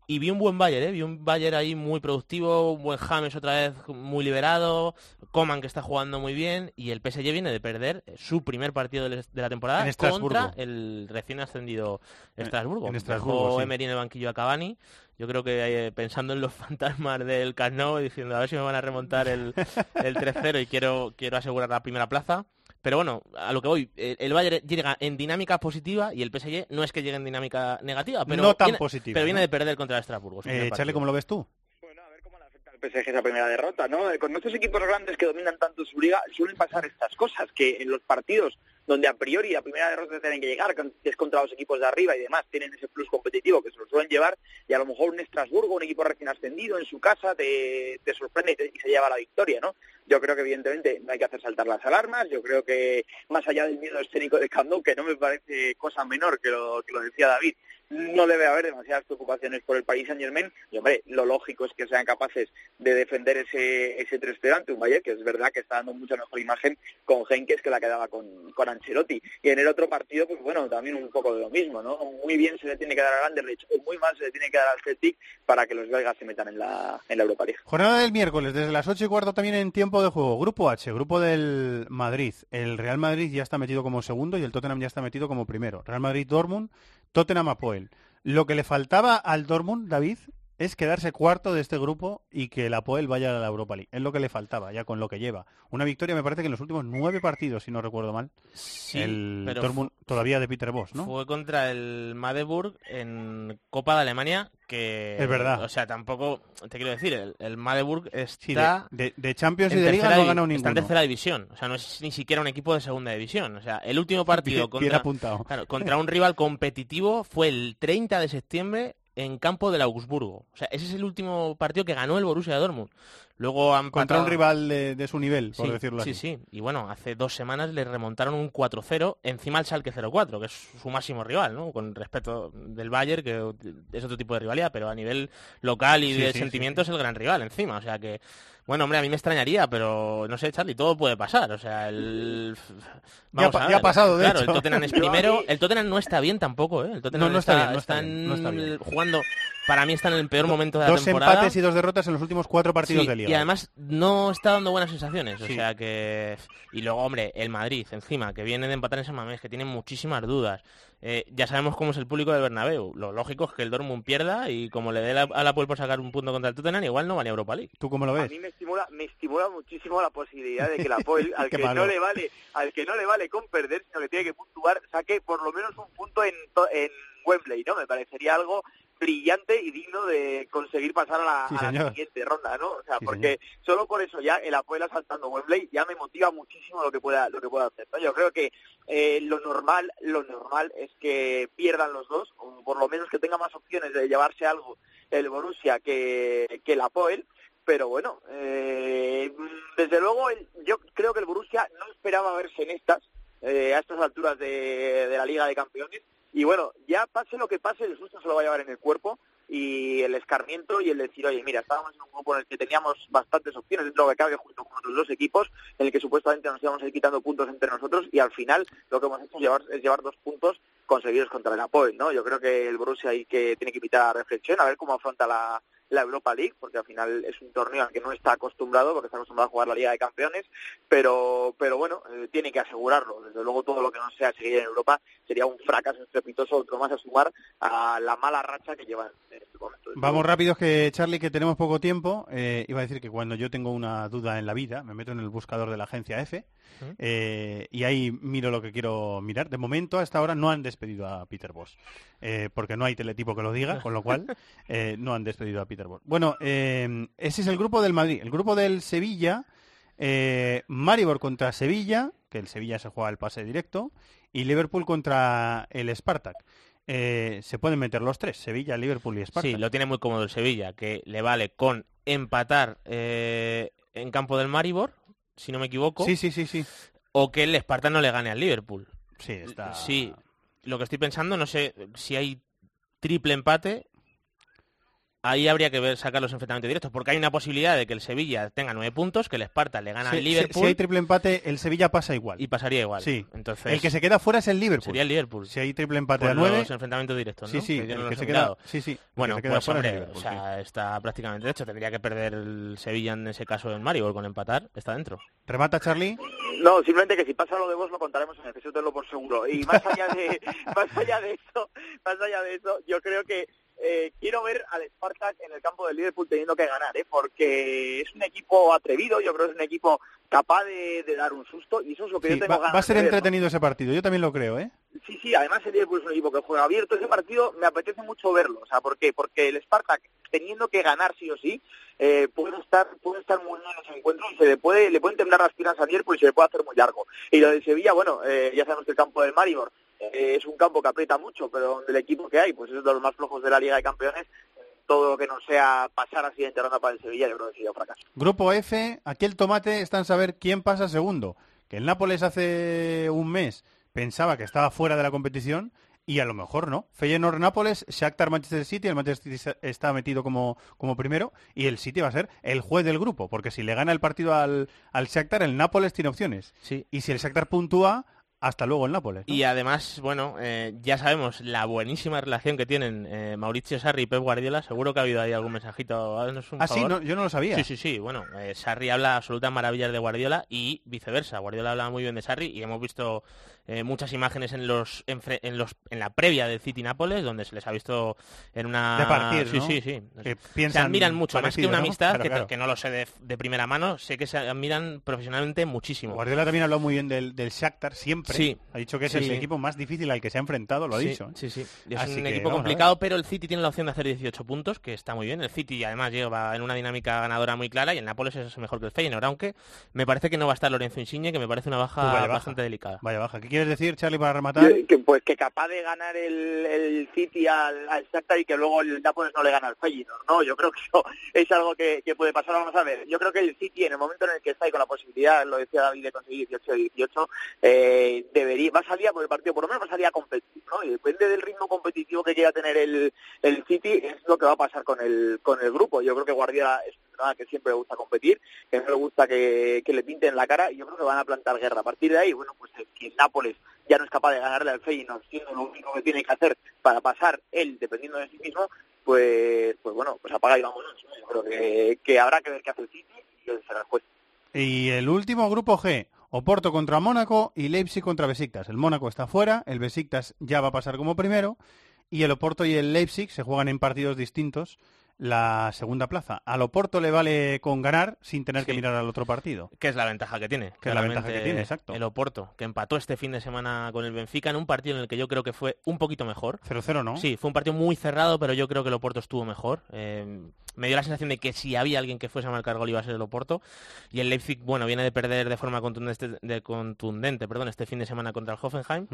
y vi un buen Bayern, ¿eh? vi un Bayern ahí muy productivo, un buen James otra vez muy liberado, Coman que está jugando muy bien y el PSG viene de perder su primer partido de la temporada contra el recién ascendido En- Estrasburgo. en Estrasburgo, Dejó sí. Emery en el banquillo a Cavani. Yo creo que eh, pensando en los fantasmas del Camp Nou diciendo a ver si me van a remontar el, el 3-0 y quiero, quiero asegurar la primera plaza. Pero bueno, a lo que voy, eh, el Bayern llega en dinámica positiva y el PSG no es que llegue en dinámica negativa, pero, No tan viene, positiva, pero viene ¿no? de perder contra el Estrasburgo. Eh, Charlie. ¿cómo lo ves tú? al PSG esa primera derrota, ¿no? Eh, Con estos equipos grandes que dominan tanto su liga suelen pasar estas cosas, que en los partidos donde a priori la primera derrota tienen que llegar, que es contra los equipos de arriba y demás, tienen ese plus competitivo que se lo suelen llevar, y a lo mejor un Estrasburgo, un equipo recién ascendido en su casa, te, te sorprende y, te- y se lleva la victoria, ¿no? Yo creo que evidentemente no hay que hacer saltar las alarmas, yo creo que más allá del miedo escénico de Nou, que no me parece cosa menor que lo, que lo decía David, no debe haber demasiadas preocupaciones por el Paris Saint Germain y hombre, lo lógico es que sean capaces de defender ese, ese 3-0 ante un Bayern que es verdad que está dando mucha mejor imagen con Henkes que la que daba con, con Ancelotti. Y en el otro partido, pues bueno, también un poco de lo mismo, ¿no? Muy bien se le tiene que dar al Anderlecht o muy mal se le tiene que dar al Celtic para que los belgas se metan en la, en la Europa League. Jornada del miércoles, desde las 8 y cuarto también en tiempo de juego. Grupo H, grupo del Madrid. El Real Madrid ya está metido como segundo y el Tottenham ya está metido como primero. Real Madrid-Dortmund, Tottenham-Apoel. Lo que le faltaba al Dortmund, David, es quedarse cuarto de este grupo y que el Apoel vaya a la Europa League. Es lo que le faltaba, ya con lo que lleva. Una victoria, me parece que en los últimos nueve partidos, si no recuerdo mal. Sí, el pero Dortmund todavía de Peter Bosz, ¿no? Fue contra el Magdeburg en Copa de Alemania, que... Es verdad. O sea, tampoco, te quiero decir, el, el Magdeburg Sí, de, está... de- de Champions y de Liga no ha Está en tercera división, o sea, no es ni siquiera un equipo de segunda división. O sea, el último partido Bien- bien contra, apuntado. claro, contra un rival competitivo fue el 30 de septiembre en campo del Augsburgo. O sea, ese es el último partido que ganó el Borussia Dortmund. Luego han Contra un rival de, de su nivel, por sí, decirlo sí, así. Sí, Y bueno, hace dos semanas le remontaron un 4-0 encima al Schalke 0-4, que es su máximo rival, ¿no? Con respeto del Bayern, que es otro tipo de rivalidad, pero a nivel local y Sí, de sí, sí, sentimiento es el gran rival encima. O sea que, bueno, hombre, a mí me extrañaría, pero no sé, Charlie, todo puede pasar. O sea, el... Vamos pa- a ya ha pasado, de Claro, hecho. el Tottenham es primero. El Tottenham no está bien tampoco, ¿eh? El Tottenham No, no está bien, no está está bien, no está en- bien. jugando... Para mí está en el peor momento de la Dos temporada. empates y dos derrotas en los últimos cuatro partidos Sí, de liga. Y además no está dando buenas sensaciones. O Sí. sea que. Y luego, hombre, el Madrid, encima, que viene de empatar en San Mamés, que tiene muchísimas dudas. Eh, ya sabemos cómo es el público del Bernabéu. Lo lógico es que el Dortmund pierda y como le dé la- a la Puel por sacar un punto contra el Tottenham, igual no va ni a Europa League. ¿Tú cómo lo A ves? mí me estimula, me estimula muchísimo la posibilidad de que la Apoel, al que malo. no le vale, al que no le vale con perder, sino que tiene que puntuar, saque por lo menos un punto en, to- en Wembley, ¿no? Me parecería algo brillante y digno de conseguir pasar a la, Sí, a la señor. siguiente ronda, ¿no? O sea, Sí, porque solo por eso ya el Apoel asaltando Wembley ya me motiva muchísimo lo que pueda lo que pueda hacer, ¿no? Yo creo que eh, lo normal lo normal es que pierdan los dos o por lo menos que tenga más opciones de llevarse algo el Borussia que, que el Apoel pero bueno, eh, desde luego el- yo creo que el Borussia no esperaba verse en estas, eh, a estas alturas de, de la Liga de Campeones. Y bueno, ya pase lo que pase, el susto se lo va a llevar en el cuerpo y el escarmiento y el decir, oye, mira, estábamos en un grupo en el que teníamos bastantes opciones dentro de lo que cabe junto con otros dos equipos, en el que supuestamente nos íbamos a ir quitando puntos entre nosotros y al final lo que hemos hecho es llevar, es llevar dos puntos conseguidos contra el Apoel, ¿no? Yo creo que el Borussia ahí que tiene que invitar a reflexión, a ver cómo afronta la, la Europa League, porque al final es un torneo al que no está acostumbrado, porque está acostumbrado a jugar la Liga de Campeones, pero, pero bueno, eh, tiene que asegurarlo. Desde luego todo lo que no sea seguir en Europa sería un fracaso estrepitoso, otro más a sumar a la mala racha que llevan en este momento. Vamos rápidos que Charlie, que tenemos poco tiempo. Eh, iba a decir que cuando yo tengo una duda en la vida, me meto en el buscador de la agencia F eh, y ahí miro lo que quiero mirar. De momento, hasta ahora, no han despedido a Peter Boss, eh, porque no hay teletipo que lo diga, con lo cual eh, no han despedido a Peter Boss. Bueno, ese es el grupo del Madrid. El grupo del Sevilla, Maribor contra Sevilla, que el Sevilla se juega el pase directo, y Liverpool contra el Spartak. Eh, se pueden meter los tres, Sevilla, Liverpool y Spartak. Sí, lo tiene muy cómodo el Sevilla, que le vale con empatar eh, en campo del Maribor, si no me equivoco. Sí, sí, sí, sí. O que el Sparta no le gane al Liverpool. Sí, está. Sí, lo que estoy pensando, no sé si hay triple empate. Ahí habría que ver sacar los enfrentamientos directos, porque hay una posibilidad de que el Sevilla tenga nueve puntos, que el Sparta le gana Si- al Liverpool Si, hay triple empate, el Sevilla pasa igual. y pasaría igual. Sí. Entonces, el que se queda fuera es el Liverpool. sería el Liverpool. Si hay triple empate a nueve. los enfrentamientos directos, Sí, ¿no? sí, Que el que se queda, mirado. sí, sí, que Bueno, se queda pues hombre, o sea, está prácticamente hecho. Tendría que perder el Sevilla en ese caso en Maribor con empatar, está dentro. Remata Charlie. No, simplemente que si pasa lo de vos lo contaremos en el eso tenlo por seguro. Y más allá de, más allá de eso, más allá de eso, yo creo que eh, quiero ver al Spartak en el campo del Liverpool teniendo que ganar, ¿eh? porque es un equipo atrevido, yo creo que es un equipo capaz de, de dar un susto y eso es lo que Sí, yo tengo va, ganas va a ser de ver, ¿no? entretenido ese partido, yo también lo creo, ¿eh? Sí, sí, además el Liverpool es un equipo que juega abierto. Ese partido me apetece mucho verlo. O sea, ¿por qué? Porque el Spartak, teniendo que ganar sí o sí, eh, puede estar puede estar muy bien en ese encuentro y se le puede le pueden temblar las piernas a Liverpool y se le puede hacer muy largo. Y lo del Sevilla, bueno, eh, ya sabemos que el campo del Maribor eh, es un campo que aprieta mucho, pero donde el equipo que hay, pues es de los más flojos de la Liga de Campeones. Todo lo que no sea pasar a siguiente ronda para el Sevilla, yo creo que sería un fracaso. Grupo F, aquí el tomate está en saber quién pasa segundo. Que el Nápoles hace un mes pensaba que estaba fuera de la competición y a lo mejor no. Feyenoord Nápoles, Shakhtar Manchester City, el Manchester City está metido como, como primero y el City va a ser el juez del grupo, porque si le gana el partido al, al Shakhtar, el Nápoles tiene opciones. Sí. Y si el Shakhtar puntúa, hasta luego el Nápoles. ¿no? Y además, bueno, eh, ya sabemos la buenísima relación que tienen eh, Mauricio Sarri y Pep Guardiola. Seguro que ha habido ahí algún mensajito. haznos un Ah, sí, no, yo no lo sabía. Sí, sí, sí. Bueno, eh, Sarri habla absolutas maravillas de Guardiola y viceversa. Guardiola habla muy bien de Sarri y hemos visto eh, muchas imágenes en los, en, en los en la previa del City Nápoles donde se les ha visto en una De partir, sí, ¿no? sí, sí. Que se admiran mucho más que parecido, una ¿no? amistad Claro, que, claro. que no lo sé de, de primera mano. Sé que se admiran profesionalmente muchísimo. Guardiola también ha hablado muy bien del, del Shakhtar siempre. Sí. Ha dicho que es Sí, el equipo más difícil al que se ha enfrentado, lo ha sí, dicho. ¿eh? Sí, sí. Es Así un que equipo complicado, pero el City tiene la opción de hacer 18 puntos, que está muy bien. El City además lleva en una dinámica ganadora muy clara y el Nápoles es mejor que el Feyenoord, aunque me parece que no va a estar Lorenzo Insigne, que me parece una baja, vaya baja. bastante delicada. Vaya baja. ¿Qué quieres decir, Charlie, para rematar? Que, pues que capaz de ganar el, el City al, al Shakhtar y que luego el Nápoles no le gana al Feyenoord, ¿no? Yo creo que eso es algo que, que puede pasar. Vamos a ver, yo creo que el City en el momento en el que está y con la posibilidad, lo decía David, de conseguir 18-18, eh, debería, va a salir a por el partido, por lo menos va a salir a competir, ¿no? Y depende del ritmo competitivo que quiera tener el, el City, es lo que va a pasar con el, con el grupo. Yo creo que Guardiola es que siempre le gusta competir, que no le gusta que, que le pinten la cara y yo creo que van a plantar guerra. A partir de ahí, bueno, pues eh, si el Nápoles ya no es capaz de ganarle al Feyenoord, siendo lo único que tiene que hacer para pasar él, dependiendo de sí mismo, pues, pues bueno, pues apaga y vámonos. ¿no? Yo creo que, que habrá que ver qué hace el City y él será el juez. Y el último grupo G, Oporto contra Mónaco y Leipzig contra Besiktas. El Mónaco está fuera, el Besiktas ya va a pasar como primero y el Oporto y el Leipzig se juegan en partidos distintos la segunda plaza. Al Oporto le vale con ganar sin tener que mirar al otro partido. Que es la ventaja que tiene. Que es la ventaja que tiene, exacto. El Oporto, que empató este fin de semana con el Benfica en un partido en el que yo creo que fue un poquito mejor. 0-0, ¿no? Sí, fue un partido muy cerrado, pero yo creo que el Oporto estuvo mejor. Eh, me dio la sensación de que si había alguien que fuese a marcar gol iba a ser el Oporto. Y el Leipzig, bueno, viene de perder de forma contundente, de contundente perdón, este fin de semana contra el Hoffenheim.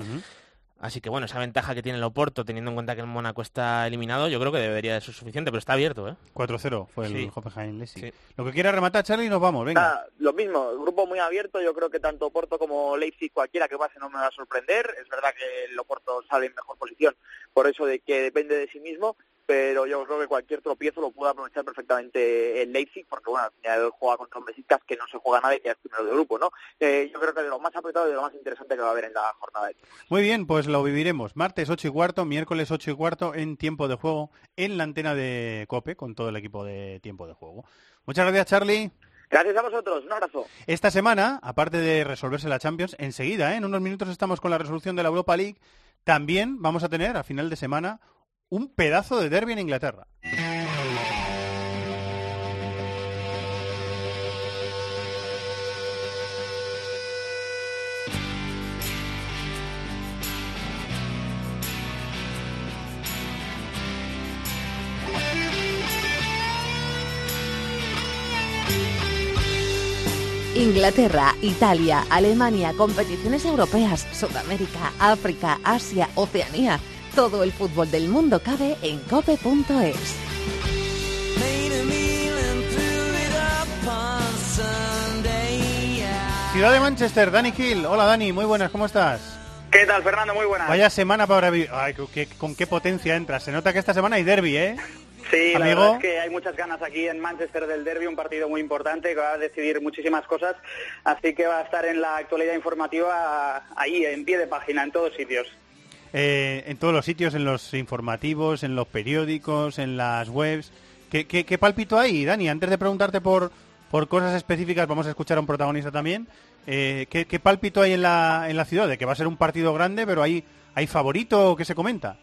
Así que bueno, esa ventaja que tiene el Oporto, teniendo en cuenta que el Mónaco está eliminado, yo creo que debería de ser suficiente, pero está abierto, ¿eh? 4-0 fue el Sí. Hoffenheim Leipzig. Sí. Lo que quiera rematar, Charlie, y nos vamos, venga. Lo mismo, el grupo muy abierto, yo creo que tanto Porto como Leipzig, cualquiera que pase no me va a sorprender, es verdad que el Oporto sale en mejor posición por eso de que depende de sí mismo, pero yo creo que cualquier tropiezo lo puede aprovechar perfectamente el Leipzig, porque bueno, al final juega contra un Besiktas que no se juega nada y que es primero de grupo, ¿no? Eh, yo creo que de lo más apretado y de lo más interesante que va a haber en la jornada de Muy bien, pues lo viviremos. Martes 8 y cuarto, miércoles 8 y cuarto en tiempo de juego en la antena de COPE con todo el equipo de tiempo de juego. Muchas gracias, Charlie. Gracias a vosotros, un abrazo. Esta semana, aparte de resolverse la Champions, enseguida, ¿eh? en unos minutos estamos con la resolución de la Europa League, también vamos a tener a final de semana un pedazo de derby en Inglaterra. Inglaterra, Italia, Alemania, competiciones europeas, Sudamérica, África, Asia, Oceanía. Todo el fútbol del mundo cabe en cope.es. Ciudad de Manchester, Dani Kill. Hola Dani, muy buenas, ¿cómo estás? ¿Qué tal, Fernando? Muy buenas. Vaya semana para vivir. Ay, con qué, con qué potencia entras. Se nota que esta semana hay derby, ¿eh? Sí, la Amigo. verdad es que hay muchas ganas aquí en Manchester del Derby, un partido muy importante que va a decidir muchísimas cosas, así que va a estar en la actualidad informativa ahí, en pie de página, en todos sitios. Eh, en todos los sitios, en los informativos, en los periódicos, en las webs. ¿Qué, qué, qué palpito hay, Dani? Antes de preguntarte por, por cosas específicas, vamos a escuchar a un protagonista también. Eh, ¿qué, qué palpito hay en la, en la ciudad? De que va a ser un partido grande, pero hay, hay favorito que se comenta.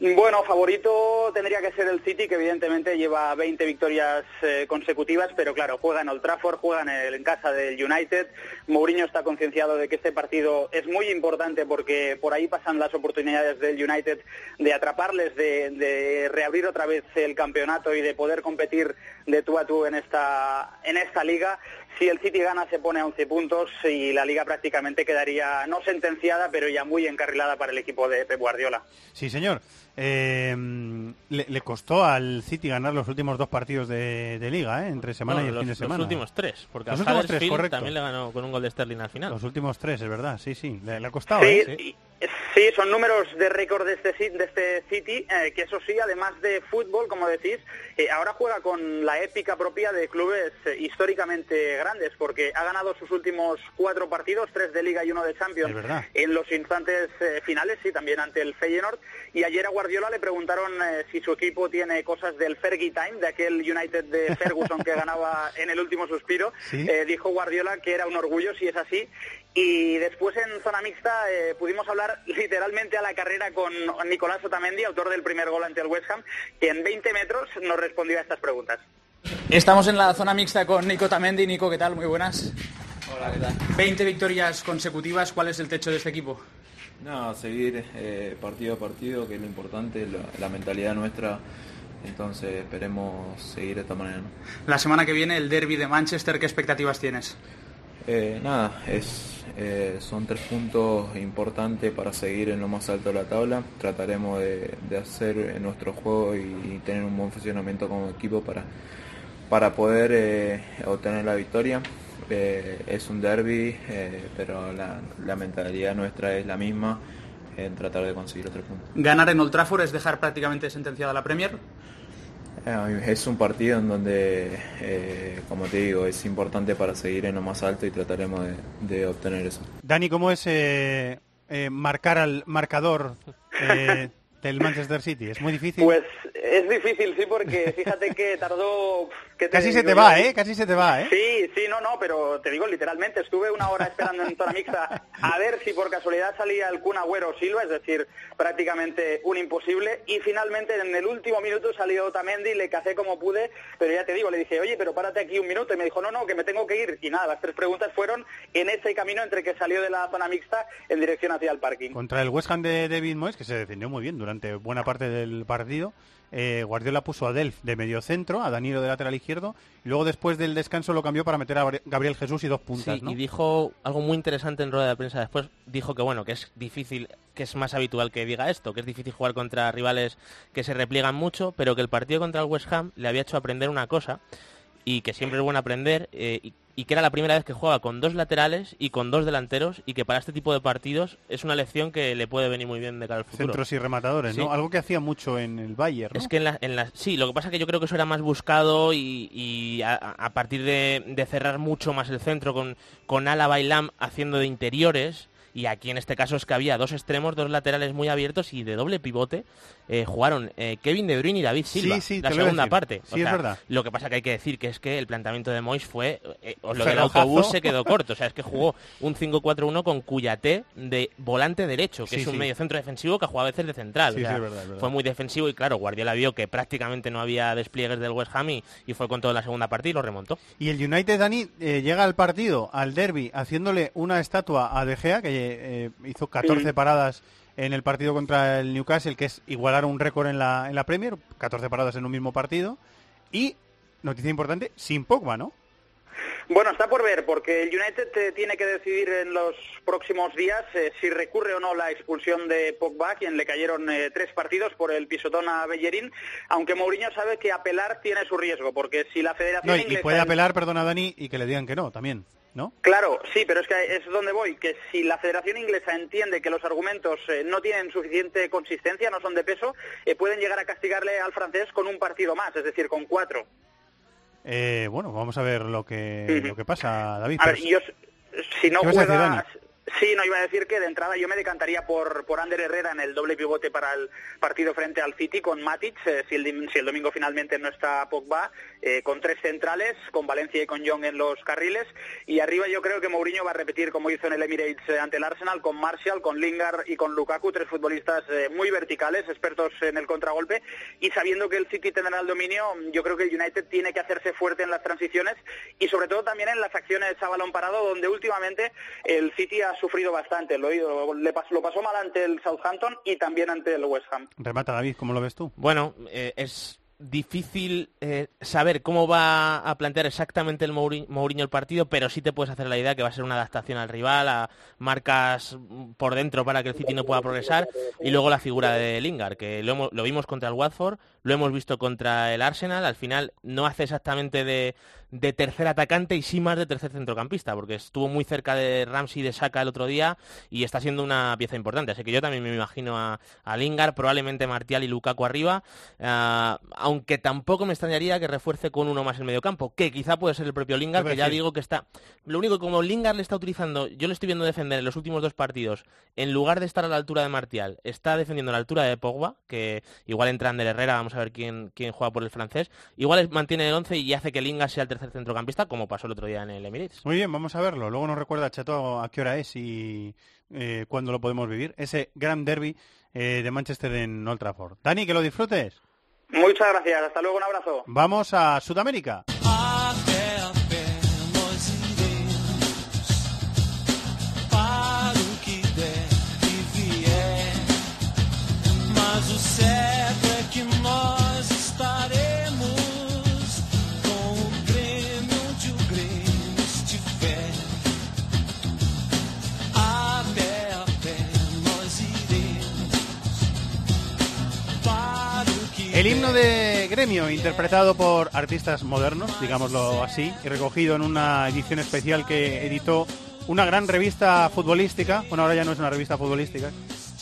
Bueno, favorito tendría que ser el City, que evidentemente lleva 20 victorias eh, consecutivas, pero claro, juega en Old Trafford, juega en, el- en casa del United. Mourinho está concienciado de que este partido es muy importante porque por ahí pasan las oportunidades del United de atraparles, de, reabrir otra vez el campeonato y de poder competir de tú a tú en esta, en esta liga. Si el City gana se pone a 11 puntos y la liga prácticamente quedaría no sentenciada, pero ya muy encarrilada para el equipo de Pep Guardiola. Sí, señor. Eh, le, le costó al City ganar los últimos dos partidos de, de liga, ¿eh? entre semana No, y el los, fin de los semana. últimos tres, porque Los al últimos tres, correcto. también le ganó con un gol de Sterling al final. Los últimos tres, es verdad, sí, sí. Le, le ha costado, Sí, ¿eh? y- sí, son números de récord de este, de este City, eh, que eso sí, además de fútbol, como decís, eh, ahora juega con la épica propia de clubes eh, históricamente grandes, porque ha ganado sus últimos cuatro partidos, tres de Liga y uno de Champions, en los instantes eh, finales, sí, también ante el Feyenoord, y ayer a Guardiola le preguntaron si su equipo tiene cosas del Fergie Time, de aquel United de Ferguson que ganaba en el último suspiro, Sí. Eh, dijo Guardiola que era un orgullo, si es así, y después en zona mixta eh, pudimos hablar literalmente a la carrera con Nicolás Otamendi, autor del primer gol ante el West Ham, que en 20 metros nos respondió a estas preguntas. Estamos en la zona mixta con Nico Tamendi. Nico, ¿qué tal? Muy buenas. Hola, ¿qué tal? 20 victorias consecutivas. ¿Cuál es el techo de este equipo? No, seguir eh, partido a partido, que es lo importante, la, la mentalidad nuestra. Entonces esperemos seguir de esta manera. ¿no? La semana que viene el derby de Manchester. ¿Qué expectativas tienes? Eh, nada, es, eh, son tres puntos importantes para seguir en lo más alto de la tabla. Trataremos de, hacer eh, nuestro juego y tener un buen funcionamiento como equipo para, para poder obtener la victoria. Es un derby, pero la, la mentalidad nuestra es la misma en tratar de conseguir los tres puntos. Ganar en Old Trafford es dejar prácticamente sentenciada la Premier. Eh, Es un partido en donde, eh, como te digo, es importante para seguir en lo más alto y trataremos de, obtener eso. Dani, ¿cómo es eh, marcar al marcador del Manchester City? Es muy difícil. Pues es difícil, sí, porque fíjate que tardó... ¿qué te Casi se te yo? va, ¿eh? Casi se te va, ¿eh? Sí, sí, no, no, pero te digo literalmente, estuve una hora esperando en zona mixta a ver si por casualidad salía el Kun Agüero Silva, es decir, prácticamente un imposible, y finalmente en el último minuto salió Otamendi, le cacé como pude, pero ya te digo, le dije, oye, pero párate aquí un minuto, y me dijo, no, no, que me tengo que ir, y nada, las tres preguntas fueron en ese camino entre que salió de la zona mixta en dirección hacia el parking. Contra el West Ham de David Moyes, que se defendió muy bien durante buena parte del partido. eh, Guardiola puso a Delf de medio centro, a Danilo de lateral izquierdo, y luego después del descanso lo cambió para meter a Gabri- Gabriel Jesús y dos puntas, Sí, ¿no? y dijo algo muy interesante en rueda de prensa después. Dijo que bueno, que es difícil que es más habitual que diga esto, que es difícil jugar contra rivales que se repliegan mucho, pero que el partido contra el West Ham le había hecho aprender una cosa y que siempre es bueno aprender eh, y, y que era la primera vez que jugaba con dos laterales y con dos delanteros y que para este tipo de partidos es una lección que le puede venir muy bien de cara al futuro. Centros y rematadores, Sí. ¿no? Algo que hacía mucho en el Bayern, ¿no? Es que en la, en la- sí, lo que pasa es que yo creo que eso era más buscado y, y a, a partir de, de cerrar mucho más el centro con, con Álava y Lam haciendo de interiores y aquí en este caso es que había dos extremos, dos laterales muy abiertos y de doble pivote eh, jugaron eh, Kevin De Bruyne y David Silva, Sí, sí, la segunda parte. Sí, es verdad. Lo que pasa que hay que decir que es que el planteamiento de Mois fue, eh, lo del Ferrajazo. autobús se quedó corto, o sea, es que jugó un 5-4-1 con Cuyate de volante derecho, que Sí, es un sí. medio centro defensivo que jugado a veces de central. Sí, o sea, es verdad, es verdad. Fue muy defensivo y claro, Guardiola vio que prácticamente no había despliegues del West Ham y, y fue con todo en la segunda parte y lo remontó. Y el United, Dani, eh, llega al partido, al derby, haciéndole una estatua a De Gea, que eh, hizo 14 Sí. paradas en el partido contra el Newcastle, que es igualar un récord en la, en la Premier, 14 paradas en un mismo partido. Y, noticia importante, sin Pogba, ¿no? Bueno, está por ver, porque el United eh, tiene que decidir en los próximos días eh, si recurre o no la expulsión de Pogba, quien le cayeron eh, tres partidos por el pisotón a Bellerín, aunque Mourinho sabe que apelar tiene su riesgo, porque si la Federación No, y, y puede apelar, perdona, Dani, y que le digan que no, también, ¿no? Claro, sí, pero es que es donde voy, que si la Federación Inglesa entiende que los argumentos eh, no tienen suficiente consistencia, no son de peso, eh, pueden llegar a castigarle al francés con un partido más, es decir, con cuatro. Eh, bueno, vamos a ver lo que, lo que pasa, David. A ver, yo, si no ¿Qué vas a decir, juega... Sí, no iba a decir que de entrada yo me decantaría por, por Ander Herrera en el doble pivote para el partido frente al City con Matic, eh, si, el, si el domingo finalmente no está Pogba, eh, con tres centrales, con Valencia y con Young en los carriles, y arriba yo creo que Mourinho va a repetir como hizo en el Emirates eh, ante el Arsenal, con Martial, con Lingard y con Lukaku, tres futbolistas eh, muy verticales, expertos en el contragolpe, y sabiendo que el City tendrá el dominio, yo creo que el United tiene que hacerse fuerte en las transiciones y sobre todo también en las acciones a balón parado, donde últimamente el City ha sufrido bastante. Lo, le pasó, lo pasó mal ante el Southampton y también ante el West Ham. Remata, David, ¿cómo lo ves tú? Bueno, eh, es difícil eh, saber cómo va a plantear exactamente el Mouri- Mourinho el partido, pero sí te puedes hacer la idea que va a ser una adaptación al rival, a marcas mm, por dentro para que el City no pueda progresar, y luego la figura de Lingard, que lo, lo vimos contra el Watford, lo hemos visto contra el Arsenal, al final no hace exactamente de, de tercer atacante y sí más de tercer centrocampista, porque estuvo muy cerca de Ramsey de Saka el otro día y está siendo una pieza importante. Así que yo también me imagino a, a Lingard, probablemente Martial y Lukaku arriba, ah, aunque tampoco me extrañaría que refuerce con uno más el mediocampo, que quizá puede ser el propio Lingard, que ya digo que está... Lo único que como Lingard le está utilizando, yo le estoy viendo defender en los últimos dos partidos, en lugar de estar a la altura de Martial, está defendiendo a la altura de Pogba, que igual entra Ander Herrera, vamos a ver quién, quién juega por el francés, igual mantiene el 11 y hace que Lingard sea el tercer centrocampista, como pasó el otro día en el Emirates. Muy bien, vamos a verlo. Luego nos recuerda Chato a qué hora es y eh, cuándo lo podemos vivir. Ese gran derby eh, de Manchester en Old Trafford. Dani, que lo disfrutes. Muchas gracias. Hasta luego. Un abrazo. Vamos a Sudamérica. Gremio, interpretado por artistas modernos, digámoslo así, y recogido en una edición especial que editó una gran revista futbolística, bueno, ahora ya no es una revista futbolística,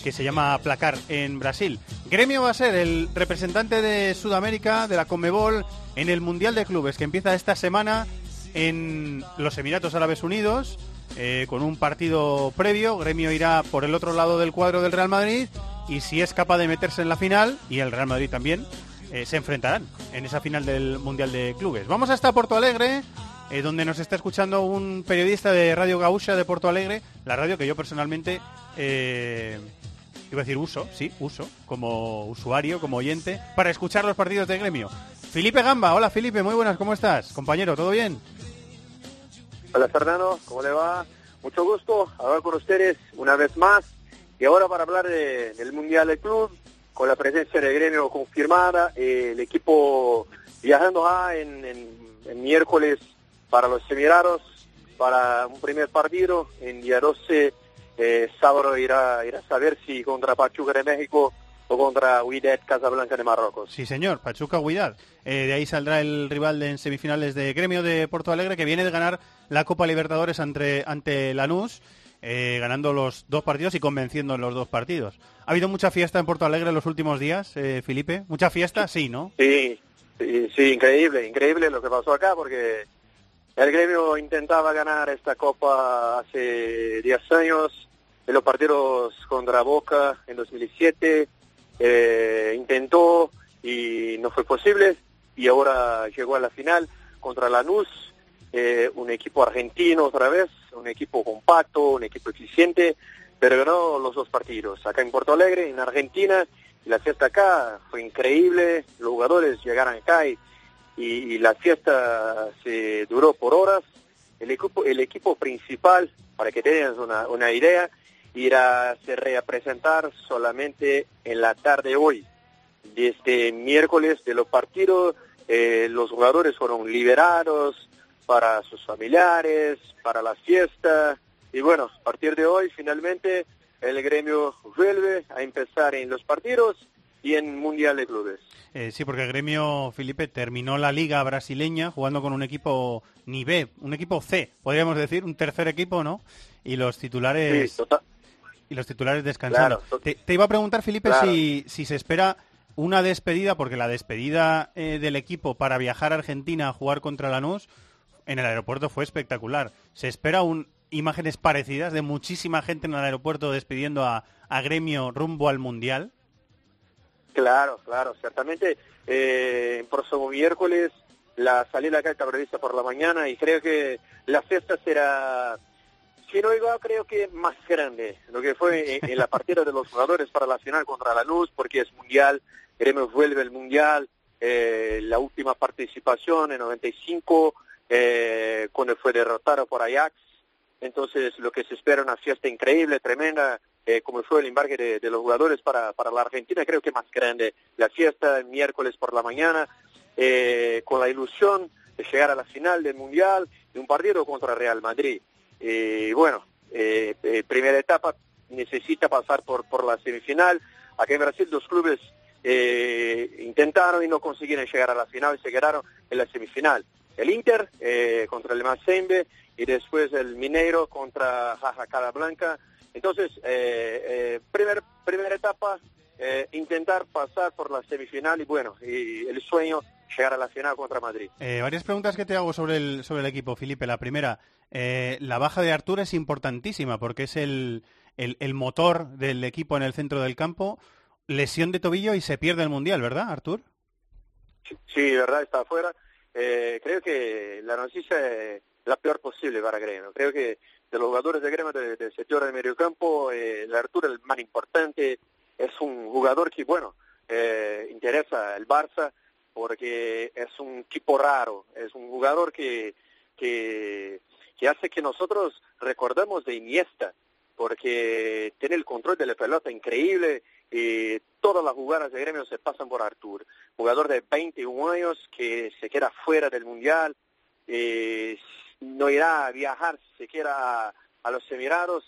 que se llama Placar en Brasil. Gremio va a ser el representante de Sudamérica, de la Conmebol, en el Mundial de Clubes, que empieza esta semana en los Emiratos Árabes Unidos, eh, con un partido previo. Gremio irá por el otro lado del cuadro del Real Madrid y si es capaz de meterse en la final, y el Real Madrid también, eh, se enfrentarán en esa final del Mundial de Clubes. Vamos hasta Porto Alegre, eh, donde nos está escuchando un periodista de Radio Gaúcha de Porto Alegre, la radio que yo personalmente, eh, iba a decir uso, sí, uso, como usuario, como oyente, para escuchar los partidos de Gremio. Felipe Gamba, hola Felipe, muy buenas, ¿cómo estás? Compañero, ¿todo bien? Hola Fernando, ¿cómo le va? Mucho gusto hablar con ustedes una vez más y ahora para hablar de- del Mundial del Club, con la presencia del gremio confirmada, eh, el equipo viajando ya en, en- en miércoles para los Emiratos para un primer partido en día 12 Eh, sábado irá, irá a saber si contra Pachuca de México o contra Wydad Casablanca de Marruecos. Sí, señor, Pachuca Huidad. Eh, de ahí saldrá el rival en semifinales de Gremio de Porto Alegre, que viene de ganar la Copa Libertadores ante, ante Lanús, eh, ganando los dos partidos y convenciendo en los dos partidos. ¿Ha habido mucha fiesta en Porto Alegre en los últimos días, eh, Felipe? ¿Mucha fiesta? Sí, ¿no? Sí, sí, sí, increíble, increíble lo que pasó acá porque el gremio intentaba ganar esta copa hace 10 años, en los partidos contra Boca en 2007, eh, intentó y no fue posible y ahora llegó a la final contra Lanús, eh, un equipo argentino otra vez, un equipo compacto, un equipo eficiente, pero ganó los dos partidos, acá en Porto Alegre, en Argentina, la fiesta acá fue increíble, los jugadores llegaron acá y, la fiesta se duró por horas. El equipo, el equipo principal, para que tengas una, una idea, irá se representar solamente en la tarde de hoy. Desde miércoles de los partidos, eh, los jugadores fueron liberados para sus familiares, para la fiesta. Y bueno, a partir de hoy, finalmente, el gremio vuelve a empezar en los partidos y en Mundial de Clubes. Eh, sí, porque el Gremio, Felipe, terminó la liga brasileña jugando con un equipo ni B, un equipo C, podríamos decir, un tercer equipo, ¿no? Y los titulares... Sí, total. y los titulares descansando. Claro, te, te iba a preguntar, Felipe, Claro. si, si se espera una despedida, porque la despedida eh, del equipo para viajar a Argentina a jugar contra Lanús en el aeropuerto fue espectacular. ¿Se espera un, imágenes parecidas de muchísima gente en el aeropuerto despidiendo a, a Gremio rumbo al Mundial? Claro, claro, ciertamente. Eh, el próximo miércoles la salida acá está prevista por la mañana y creo que la fiesta será, si no igual, creo que más grande, lo que fue en, en la partida de los jugadores para la final contra la Luz, porque es mundial, Gremio vuelve el mundial, eh, la última participación en 95, eh, cuando fue derrotado por Ajax, entonces lo que se espera una fiesta increíble, tremenda, eh, como fue el embarque de, de los jugadores para, para la Argentina, creo que más grande. La fiesta el miércoles por la mañana, eh, con la ilusión de llegar a la final del Mundial de un partido contra Real Madrid. Y bueno, eh, eh, primera etapa necesita pasar por, por la semifinal. Acá en Brasil dos clubes eh, intentaron y no consiguieron llegar a la final y se quedaron en la semifinal. El Inter eh, contra el Mazembe y después el Mineiro contra Jaja Casablanca. Entonces, eh, eh, primer, primera etapa, eh, intentar pasar por la semifinal y bueno, y el sueño llegar a la final contra Madrid. Eh, varias preguntas que te hago sobre el, sobre el equipo, Felipe. La primera, eh, la baja de Artur es importantísima porque es el, el, el motor del equipo en el centro del campo. Lesión de tobillo y se pierde el Mundial, ¿verdad, Artur? Sí, verdad, está afuera. Eh, creo que la noticia es la peor posible para Gremio. Creo que de los jugadores de Gremio de- del sector de mediocampo, eh, el Arturo es el más importante. Es un jugador que, bueno, eh, interesa el Barça porque es un tipo raro. Es un jugador que, que, que hace que nosotros recordamos de Iniesta porque tiene el control de la pelota increíble y todas las jugadas de gremio se pasan por Artur. Jugador de 21 años que se queda fuera del Mundial, eh, no irá a viajar siquiera a, a los Emirados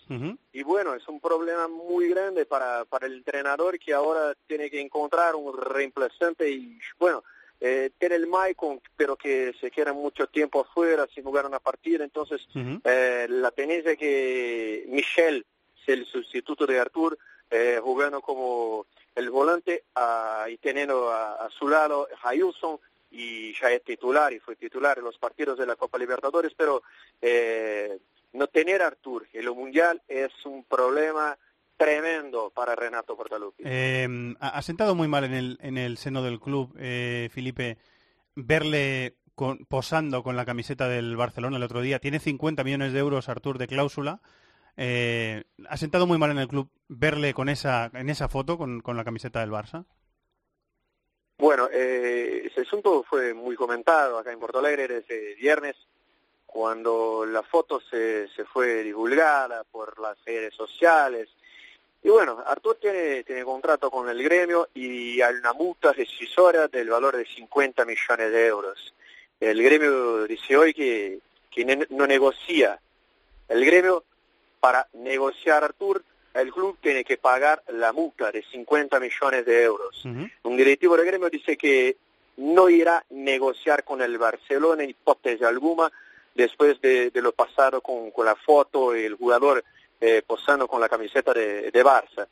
y bueno, es un problema muy grande para, para el entrenador que ahora tiene que encontrar un reemplazante y bueno, eh, tiene el Maicon, pero que se queda mucho tiempo afuera sin jugar una partida, entonces eh, la tenencia que Michel el sustituto de Artur, eh, jugando como el volante ah, y teniendo a, a su lado a Wilson y ya es titular y fue titular en los partidos de la Copa Libertadores, pero eh, no tener a Artur en lo mundial es un problema tremendo para Renato Portaluppi. Eh, ha sentado muy mal en el, en el seno del club, eh, Felipe, verle con- posando con la camiseta del Barcelona el otro día. Tiene 50 millones de euros Artur de cláusula. Eh, ha sentado muy mal en el club verle con esa, en esa foto con, con la camiseta del Barça. Bueno, eh, ese asunto fue muy comentado acá en Porto Alegre desde viernes, cuando la foto se, se fue divulgada por las redes sociales. Y bueno, Artur tiene, tiene contrato con el gremio y hay una multa rescisora del valor de 50 millones de euros. El gremio dice hoy que, que no negocia. El gremio para negociar Artur, el club tiene que pagar la multa de 50 millones de euros. Un directivo de gremio dice que no irá a negociar con el Barcelona hipótesis alguna después de, lo pasado con, la foto y el jugador eh, posando con la camiseta de, de Barça.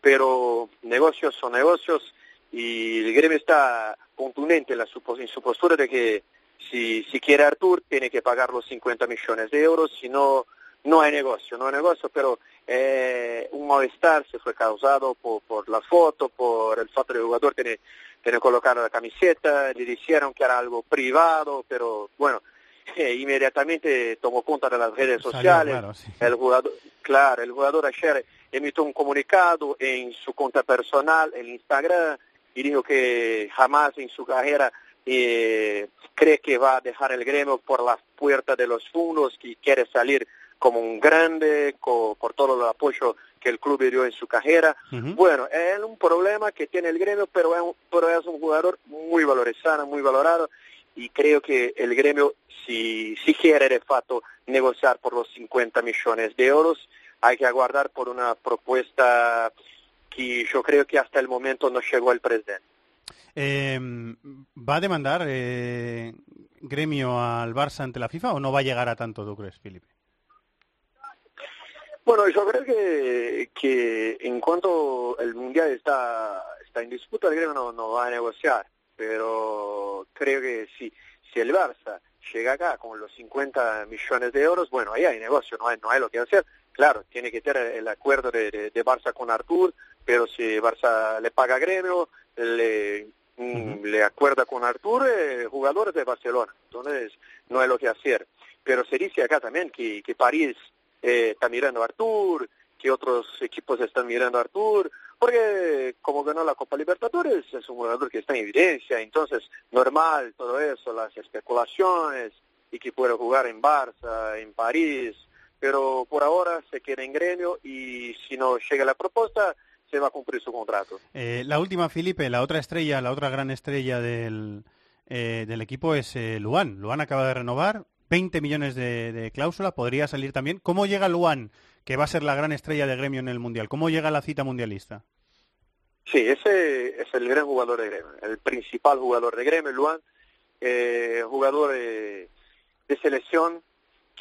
Pero negocios son negocios y el gremio está contundente en, la, en su postura de que si, si quiere Artur tiene que pagar los 50 millones de euros, si no, no hay negocio, no hay negocio, pero eh, un malestar se fue causado por, por la foto, por el fato de jugador tiene, tiene colocado la camiseta, le dijeron que era algo privado, pero bueno, eh, inmediatamente tomó cuenta de las redes sociales, el jugador, claro, el jugador ayer emitió un comunicado en su cuenta personal, en Instagram, y dijo que jamás en su carrera eh, cree que va a dejar el gremio por las puertas de los fundos, que quiere salir como un grande por todo el apoyo que el club dio en su carrera. Bueno, es un problema que tiene el gremio, pero es, un, pero es un jugador muy valorizado, muy valorado, y creo que el gremio, si, si quiere de facto negociar por los 50 millones de euros, hay que aguardar por una propuesta que yo creo que hasta el momento no llegó el presidente. Eh, ¿Va a demandar eh, gremio al Barça ante la FIFA o no va a llegar a tanto, tú crees, Felipe? Bueno, yo creo que, que en cuanto el Mundial está, está en disputa, el gremio no, no va a negociar, pero creo que si, si el Barça llega acá con los 50 millones de euros, bueno, ahí hay negocio, no hay, no hay lo que hacer. Claro, tiene que tener el acuerdo de, de, Barça con Artur, pero si Barça le paga a gremio, le, mm, le acuerda con Artur, eh, jugadores de Barcelona. Entonces, no hay lo que hacer. Pero se dice acá también que, que París eh, está mirando a Artur, que otros equipos están mirando a Artur, porque como ganó la Copa Libertadores es un jugador que está en evidencia, entonces normal todo eso, las especulaciones y que puede jugar en Barça, en París, pero por ahora se queda en gremio y si no llega la propuesta se va a cumplir su contrato. Eh, la última, Felipe, la otra estrella, la otra gran estrella del, eh, del equipo es eh, Luan. Luan acaba de renovar, 20 millones de, de, cláusula, podría salir también. ¿Cómo llega Luan, que va a ser la gran estrella de gremio en el Mundial? ¿Cómo llega la cita mundialista? Sí, ese es el gran jugador de gremio, el principal jugador de gremio, Luan, jugador de selección,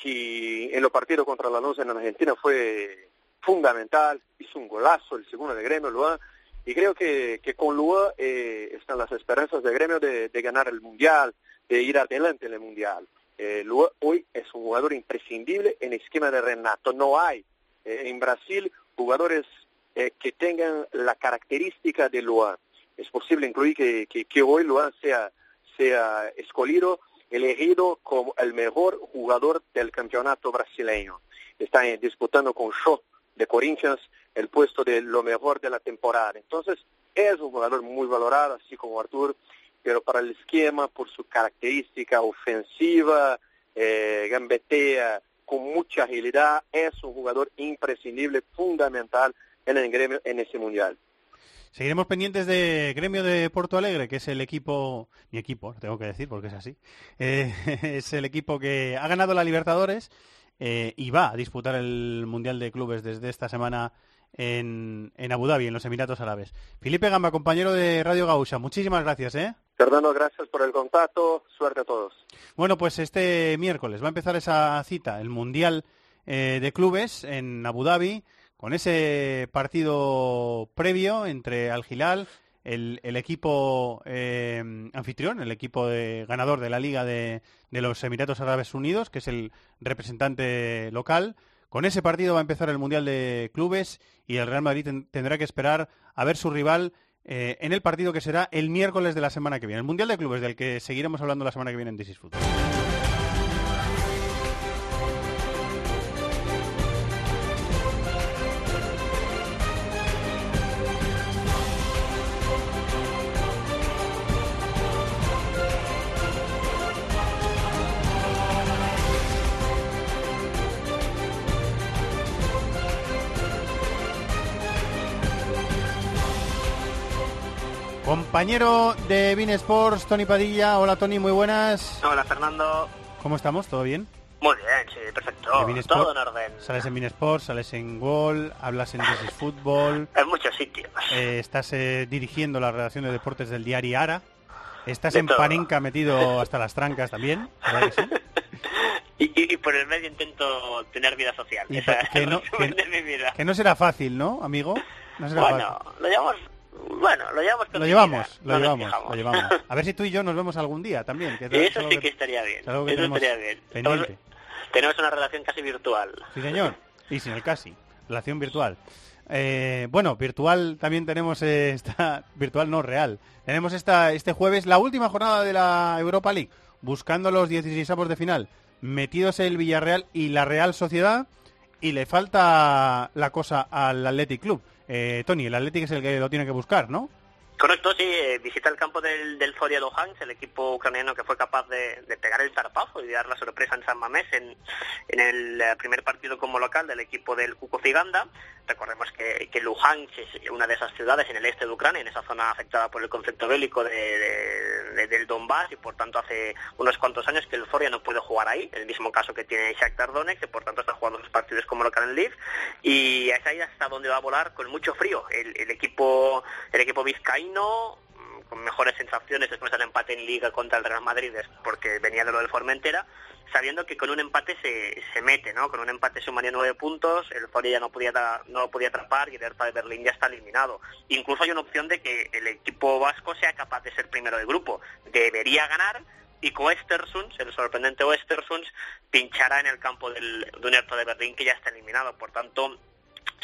que en los partidos contra la Luz en Argentina fue fundamental, hizo un golazo, el segundo de gremio, Luan, y creo que, que con Luan eh, están las esperanzas de gremio de, ganar el Mundial, de ir adelante en el Mundial. Eh, hoy es un jugador imprescindible en el esquema de Renato. No hay eh, en Brasil jugadores eh, que tengan la característica de Luan. Es posible incluir que, hoy Luan sea, sea escogido elegido como el mejor jugador del campeonato brasileño. Está disputando con Shaw de Corinthians el puesto de lo mejor de la temporada. Entonces, es un jugador muy valorado, así como Artur, pero para el esquema, por su característica ofensiva, eh, gambetea con mucha agilidad, es un jugador imprescindible, fundamental en el gremio en ese mundial. Seguiremos pendientes de Gremio de Porto Alegre, que es el equipo, mi equipo, tengo que decir porque es así, eh, es el equipo que ha ganado la Libertadores eh, y va a disputar el Mundial de Clubes desde esta semana en, en, Abu Dhabi, en los Emiratos Árabes. Felipe Gamba, compañero de Radio Gausha, muchísimas gracias. ¿eh? Fernando, gracias por el contacto, suerte a todos. Bueno, pues este miércoles va a empezar esa cita, el Mundial eh, de Clubes en Abu Dhabi con ese partido previo entre Al Hilal, el, equipo eh, anfitrión, el equipo de, ganador de la Liga de, los Emiratos Árabes Unidos, que es el representante local. Con ese partido va a empezar el Mundial de Clubes y el Real Madrid tendrá que esperar a ver su rival eh, en el partido que será el miércoles de la semana que viene. El Mundial de Clubes del que seguiremos hablando la semana que viene en This Compañero de Bean Sports, Tony Padilla. Hola Tony, muy buenas. Hola Fernando. ¿Cómo estamos? ¿Todo bien? Muy bien, sí, perfecto. Todo en orden. Sales en Minesport, sales en Gol, hablas en This is Fútbol. En muchos sitios. eh, estás eh, dirigiendo la redacción de deportes del diario Ara. Estás De en todo. Metido hasta las trancas también. ¿verdad que sí? Y, y- y por el medio intento tener vida social. Que no- resumen que- de mi vida. Que no será fácil, ¿no, amigo? No será Bueno, fácil. lo llevamos... Bueno, lo llevamos Lo llevamos, lo no llevamos, lo llevamos. A ver si tú y yo nos vemos algún día también. Que Eso sí que estaría bien. es algo que Eso tenemos estaría bien. Tenemos, tenemos una relación casi virtual. Sí, señor. Y sin el casi. Relación virtual. Eh, bueno, virtual también tenemos esta virtual no real. Tenemos esta este jueves la última jornada de la Europa League, buscando los 16 avos de final, metidos el Villarreal y la Real Sociedad y le falta la cosa al Athletic Club. Eh, Tony, el Athletic es el que lo tiene que buscar, ¿no? Correcto, sí, eh, visita el campo del, del Zoria Luhansk, el equipo ucraniano que fue capaz de, pegar el zarpazo y dar la sorpresa en San Mamés en, en el eh, primer partido como local del equipo del Cuco Figanda. Recordemos que, que Luhansk es una de esas ciudades en el este de Ucrania, en esa zona afectada por el conflicto bélico de, de- de- del Donbass y por tanto hace unos cuantos años que el Zoria no puede jugar ahí, el mismo caso que tiene Shakhtar Donetsk, que por tanto está jugando sus partidos como local en Lviv y es ahí hasta donde va a volar con mucho frío el, el equipo el equipo vizcaíno mm, con mejores sensaciones después del empate en Liga contra el Real Madrid porque venía de lo del Formentera sabiendo que con un empate se, se mete, ¿no? Con un empate sumaría nueve puntos, el Zoria ya no podía no lo podía atrapar y el Hertha de Berlín ya está eliminado. Incluso hay una opción de que el equipo vasco sea capaz de ser primero de grupo. Debería ganar y con Östersunds, el sorprendente Östersunds, pinchará en el campo del, de un Hertha de Berlín que ya está eliminado. Por tanto,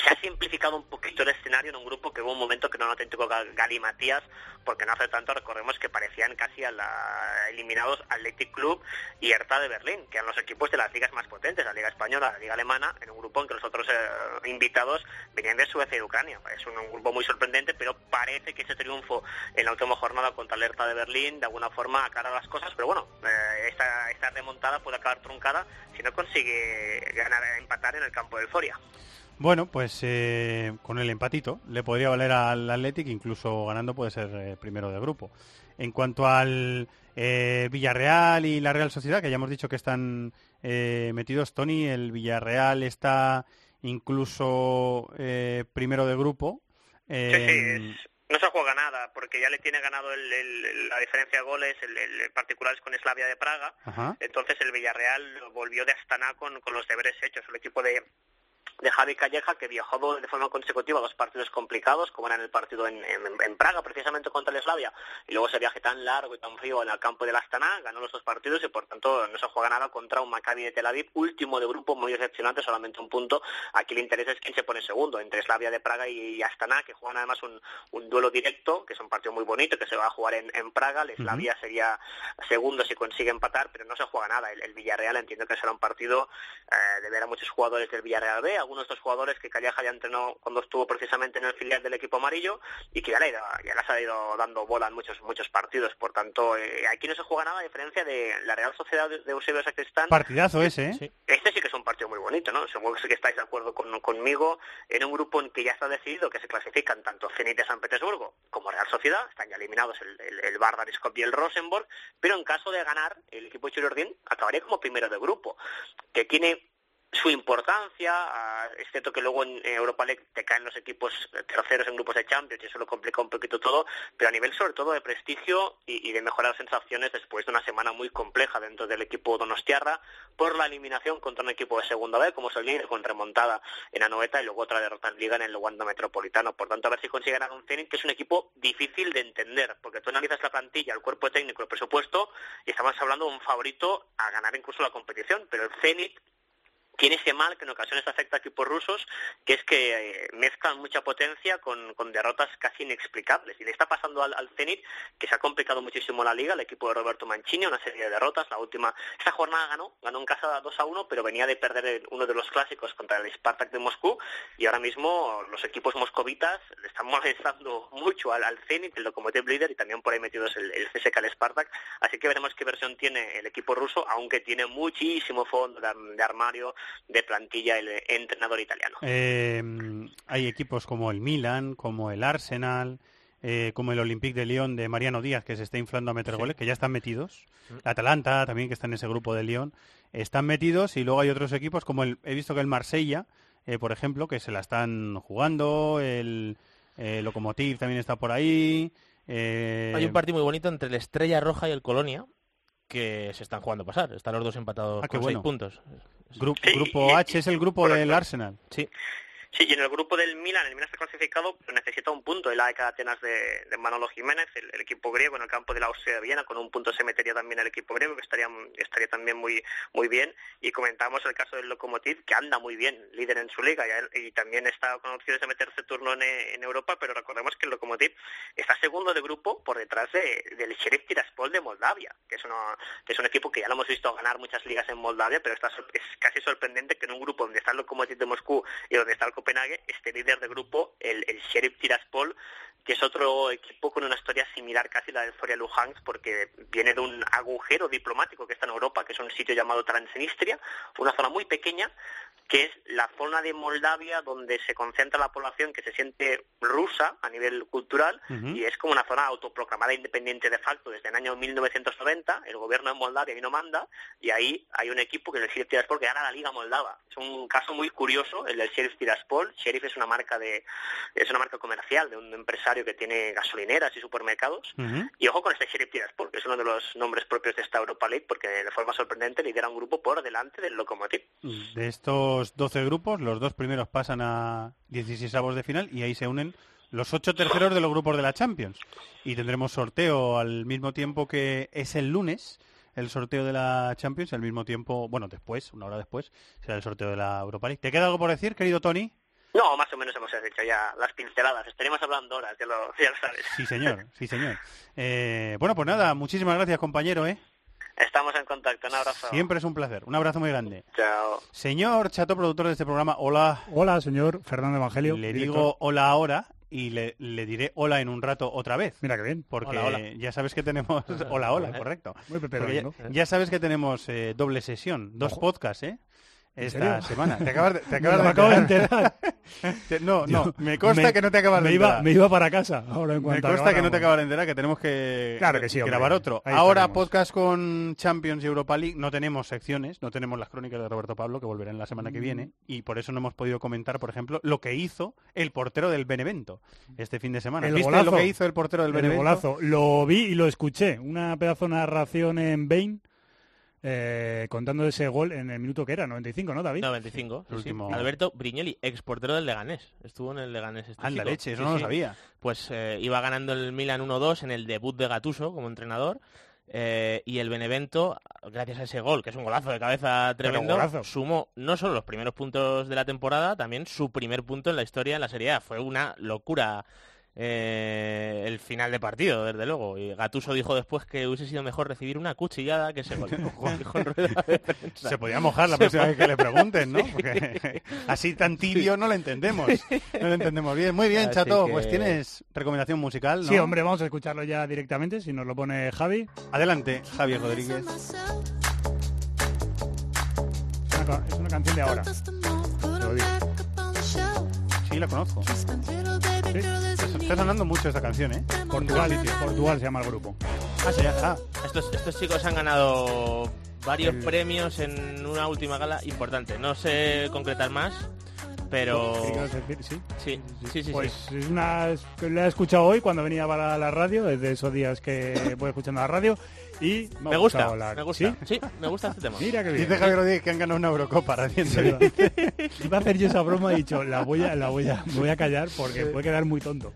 se ha simplificado un poquito el escenario en un grupo que hubo un momento que era un auténtico gal- galimatías, porque no hace tanto recordemos que parecían casi a la, eliminados Athletic Club y Hertha de Berlín, que eran los equipos de las ligas más potentes, la Liga Española, la Liga Alemana, en un grupo en que los otros eh, invitados venían de Suecia y de Ucrania. Es un, grupo muy sorprendente, pero parece que ese triunfo en la última jornada contra el Hertha de Berlín de alguna forma aclara las cosas, pero bueno, eh, esta, esta remontada puede acabar truncada si no consigue ganar, empatar en el campo del Foria. Bueno, pues eh, con el empatito le podría valer al Athletic, incluso ganando puede ser eh, primero de grupo. En cuanto al eh, Villarreal y la Real Sociedad, que ya hemos dicho que están eh, metidos, Tony, el Villarreal está incluso eh, primero de grupo. Sí, Eh, sí, es- no se juega nada, porque ya le tiene ganado el- el- la diferencia de goles, el, el particular es con Slavia de Praga, Ajá. entonces el Villarreal volvió de Astana con, con los deberes hechos, el equipo de, de Javi Calleja, que viajó de forma consecutiva a dos partidos complicados, como era en el partido en, en- en Praga, precisamente contra el Slavia, y luego ese viaje tan largo y tan frío en el campo del Astana, ganó los dos partidos y por tanto no se juega nada contra un Maccabi de Tel Aviv, último de grupo, muy decepcionante, solamente un punto. Aquí el interés es quién se pone segundo, entre Slavia de Praga y, Astana, que juegan además un, un duelo directo, que es un partido muy bonito, que se va a jugar en, en Praga, el Slavia sería segundo si consigue empatar, pero no se juega nada. El, el Villarreal entiendo que será un partido eh, de ver a muchos jugadores del Villarreal B, algunos de estos jugadores que Calleja ya entrenó cuando estuvo precisamente en el filial del equipo amarillo y que ya, le ha ido- ya les ha ido dando bola en muchos muchos partidos. Por tanto, eh, aquí no se juega nada a diferencia de la Real Sociedad de, Eusebio Sacristán. partidazo ese, ¿eh? Este sí que es un partido muy bonito, ¿no? Seguro que sí que estáis de acuerdo con- conmigo en un grupo en que ya está decidido que se clasifican tanto Zenit de San Petersburgo como Real Sociedad, están ya eliminados el, el, el y el Rosenborg, pero en caso de ganar, el equipo de Churiordín acabaría como primero de grupo, que tiene su importancia, es cierto que luego en Europa League te caen los equipos terceros en grupos de Champions y eso lo complica un poquito todo, pero a nivel sobre todo de prestigio y, y de mejorar sensaciones después de una semana muy compleja dentro del equipo donostiarra por la eliminación contra un equipo de segunda B como es el con remontada en Anoeta y luego otra derrota en Liga en el Wanda Metropolitano. Por tanto, a ver si consigue ganar un Zenit que es un equipo difícil de entender, porque tú analizas la plantilla, el cuerpo técnico, el presupuesto y estamos hablando de un favorito a ganar incluso la competición, pero el Zenit tiene ese mal que en ocasiones afecta a equipos rusos, que es que eh, mezclan mucha potencia con, con derrotas casi inexplicables. Y le está pasando al, al Zenit, que se ha complicado muchísimo la liga, el equipo de Roberto Mancini, una serie de derrotas. La última, esta jornada ganó, ganó en casa 2 a 1, pero venía de perder uno de los clásicos contra el Spartak de Moscú. Y ahora mismo los equipos moscovitas le están molestando mucho al, al Zenit, el Lokomotiv líder, y también por ahí metidos el, el CSKA, el Spartak. Así que veremos qué versión tiene el equipo ruso, aunque tiene muchísimo fondo de armario de plantilla el entrenador italiano. Eh, hay equipos como el Milan, como el Arsenal, eh, como el Olympique de Lyon de Mariano Díaz, que se está inflando a meter goles, que ya están metidos. La Atalanta también, que está en ese grupo de Lyon, están metidos. Y luego hay otros equipos, como el, he visto que el Marsella, eh, por ejemplo, que se la están jugando. El eh, Lokomotiv también está por ahí. eh, Hay un partido muy bonito entre el Estrella Roja y el Colonia que se están jugando a pasar. Están los dos empatados Ah, con bueno. seis puntos. Gru- grupo H es el grupo del Arsenal. Sí. Sí, y en el grupo del Milan, el Milan está clasificado, pero necesita un punto. El AEK Atenas de, de Manolo Jiménez, el, equipo griego en el campo de la Austria de Viena, con un punto se metería también el equipo griego, que estaría, estaría también muy muy bien. Y comentamos el caso del Lokomotiv, que anda muy bien, líder en su liga, y, también está con opciones de meterse turno en, Europa, pero recordemos que el Lokomotiv está segundo de grupo por detrás de- del Sheriff Tiraspol de Moldavia, que es, una- que es un equipo que ya lo hemos visto ganar muchas ligas en Moldavia, pero está, es casi sorprendente que en un grupo donde está el Lokomotiv de Moscú y donde está el Copenhague, esté líder de grupo el, el Sheriff Tiraspol, que es otro equipo con una historia similar casi a la del Zoria Luhansk, porque viene de un agujero diplomático que está en Europa, que es un sitio llamado Transnistria, una zona muy pequeña, que es la zona de Moldavia donde se concentra la población que se siente rusa a nivel cultural y es como una zona autoproclamada independiente de facto desde el año 1990. El gobierno de Moldavia ahí no manda y ahí hay un equipo que es el Sheriff Tiraspol que gana la Liga Moldava. Es un caso muy curioso el del Sheriff Tiraspol. Sheriff es una marca de es una marca comercial de un empresario que tiene gasolineras y supermercados. Y ojo con este Sheriff Tiraspol, que es uno de los nombres propios de esta Europa League, porque de forma sorprendente lidera un grupo por delante del Lokomotiv. De estos 12 grupos, los dos primeros pasan a 16 avos de final y ahí se unen los ocho terceros de los grupos de la Champions. Y tendremos sorteo al mismo tiempo que es el lunes, el sorteo de la Champions, al mismo tiempo, bueno, después, una hora después, será el sorteo de la Europa League. ¿Te queda algo por decir, querido Tony? No, más o menos hemos hecho ya las pinceladas. Estaríamos hablando horas, ya lo, ya lo sabes. Sí, señor, sí, señor. Eh, bueno, pues nada, muchísimas gracias, compañero, ¿eh? Estamos en contacto. Un abrazo. Siempre es un placer. Un abrazo muy grande. Chao. Señor Chato, productor de este programa, hola. Hola, señor Fernando Evangelio. Le director. digo hola ahora y le, le diré hola en un rato otra vez. Mira qué bien. Porque Hola, hola. ya sabes que tenemos... hola, hola, correcto. Muy Pepe Porque ya, Domingo. ya sabes que tenemos eh, doble sesión, dos Ojo. podcasts, ¿eh? ¿En Esta semana. Te acabas de, te Me acabas lo acabo de enterar. Te- no, no, Yo- me consta me- que no te acabas de me iba, enterar. me iba para casa ahora en Me cuanto consta que no te acabas de enterar que tenemos que Claro que sí, grabar otro. Ahí Ahora estaremos. podcast con Champions y Europa League. No tenemos secciones, no tenemos las crónicas de Roberto Pablo que volverán la semana que Mm. viene y por eso no hemos podido comentar, por ejemplo, lo que hizo el portero del Benevento este fin de semana. El ¿Viste golazo. lo que hizo el portero del El Benevento? golazo. Lo vi y lo escuché. Una pedazo de narración en Bain eh, contando ese gol en el minuto que era, 95, ¿no, David? 95. sí, El sí. último. Alberto Brignelli, ex portero del Leganés. Estuvo en el Leganés este Anda, chico. leche, eso Sí, no lo sabía. Pues eh, iba ganando el Milan 1-2 en el debut de Gatuso como entrenador. eh, y el Benevento, gracias a ese gol, que es un golazo de cabeza tremendo, sumó no solo los primeros puntos de la temporada, también su primer punto en la historia en la Serie A. Fue una locura eh, el final de partido, desde luego. Y Gatuso dijo después que hubiese sido mejor recibir una cuchillada que prensa. Se podía mojar la Se próxima vez que le pregunten, ¿no? Sí. Porque así tan tibio no lo entendemos. No lo entendemos bien. Muy bien, Así Chato. que- Pues tienes recomendación musical, ¿no? Sí, hombre, vamos a escucharlo ya directamente, si nos lo pone Javi. Adelante, Javier Rodríguez. Es una, canción de ahora. Sí, la conozco. Está está sonando mucho esta canción, ¿eh? Portugal, Portugal se llama el grupo. Ah, sí, ah. Estos, estos chicos han ganado varios premios en una última gala importante. No sé concretar más, pero... Sí. Sí, sí, sí. Pues sí. es una que la he escuchado hoy cuando venía para la radio, es de esos días que voy escuchando la radio y me, ha Me gusta, gustado la- me gusta. ¿Sí? Sí, me gusta este tema. Mira qué bien. Dice Javier Rodríguez que han ganado una Eurocopa recientemente. Iba a hacer yo esa broma y he dicho, la voy a, la voy a, me voy a callar porque puede quedar muy tonto.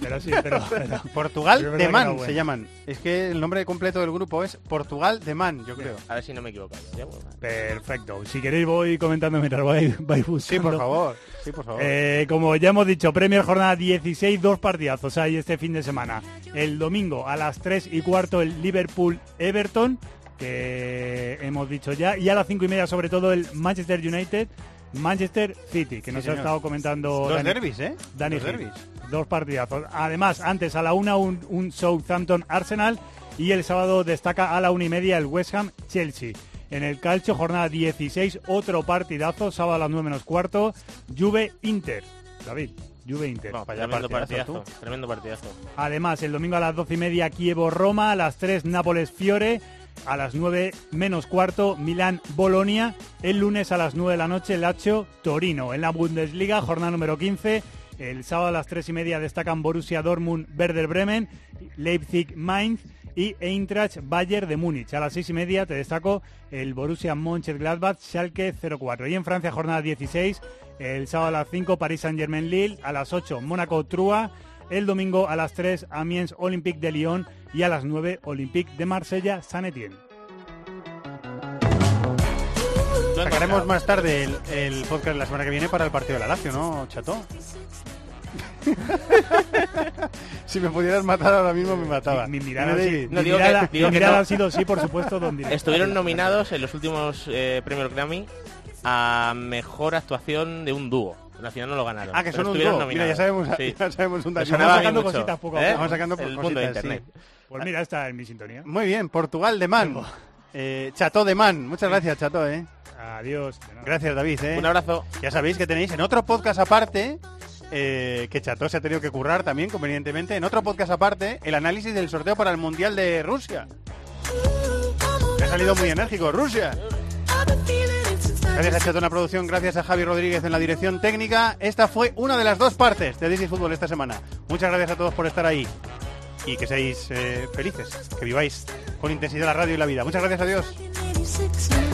Pero sí, pero... pero- Portugal de Man bueno. se llaman. Es que el nombre completo del grupo es Portugal de Man, yo creo. A ver si no me equivoco. Ya, bueno. Perfecto. Si queréis voy comentando mientras vais, vais buscando. Sí, por favor. Sí, por favor. Eh, como ya hemos dicho, Premier Jornada 16, dos partidazos hay este fin de semana. El domingo a las 3 y cuarto el Liverpool-Everton, que hemos dicho ya, y a las 5 y media sobre todo el Manchester United. Manchester City, que nos ha estado comentando Dos Dani- derbis, ¿eh? Dani derbis. Dos partidazos. Además, antes a la una un, un Southampton Arsenal y el sábado destaca a la una y media el West Ham Chelsea. En el calcio, jornada 16, otro partidazo, sábado a las 9 menos cuarto, Juve Inter. David. Juve Inter. No, tremendo partidazo, partidazo, tremendo partidazo. Además, el domingo a las 12 y media, Kievo-Roma, a las 3, Nápoles-Fiore, a las 9 menos cuarto, Milán-Bolonia, el lunes a las 9 de la noche, Lazio-Torino. En la Bundesliga, jornada número 15, el sábado a las 3 y media destacan Borussia Dortmund-Werder Bremen, Leipzig-Mainz y Eintracht Bayer de Múnich. A las 6 y media te destaco el Borussia Mönchengladbach Schalke 04. Y en Francia, jornada 16, el sábado a las 5, París Saint-Germain Lille, a las 8, Mónaco Trua, el domingo a las 3, Amiens Olympique de Lyon y a las 9, Olympique de Marsella San Etienne. Sacaremos más tarde el, el podcast la semana que viene para el partido de la Lazio, ¿no, Chato? si me pudieras matar ahora mismo me mataba. Mi mirada, Dime, sí- David. mi No, digo mirada- que- digo mi que mirada no. ha sido sí, por supuesto, don. Estuvieron nominados en los últimos eh, premios Grammy a mejor actuación de un dúo. Al final no lo ganaron. Ah, que son un estuvieron dúo. Mira, ya nominados. sabemos, Sí. ya sabemos un dato. Vamos sacando mucho, cositas poco a ¿eh? Vamos sacando El mundo cositas, de sí. internet. Pues mira, está en mi sintonía. Muy bien, Portugal de Man. Eh, Chato de Man. Muchas gracias, Chato, ¿eh? Adiós. Gracias, David, ¿eh? Un abrazo. Ya sabéis que tenéis en otro podcast aparte, eh, que Chato se ha tenido que currar también, convenientemente, en otro podcast aparte, el análisis del sorteo para el Mundial de Rusia. Me ha salido muy enérgico, Rusia. Gracias a Chato en la producción, gracias a Javi Rodríguez en la dirección técnica. Esta fue una de las dos partes de is Fútbol esta semana. Muchas gracias a todos por estar ahí y que seáis eh, felices, que viváis con intensidad la radio y la vida. Muchas gracias, adiós.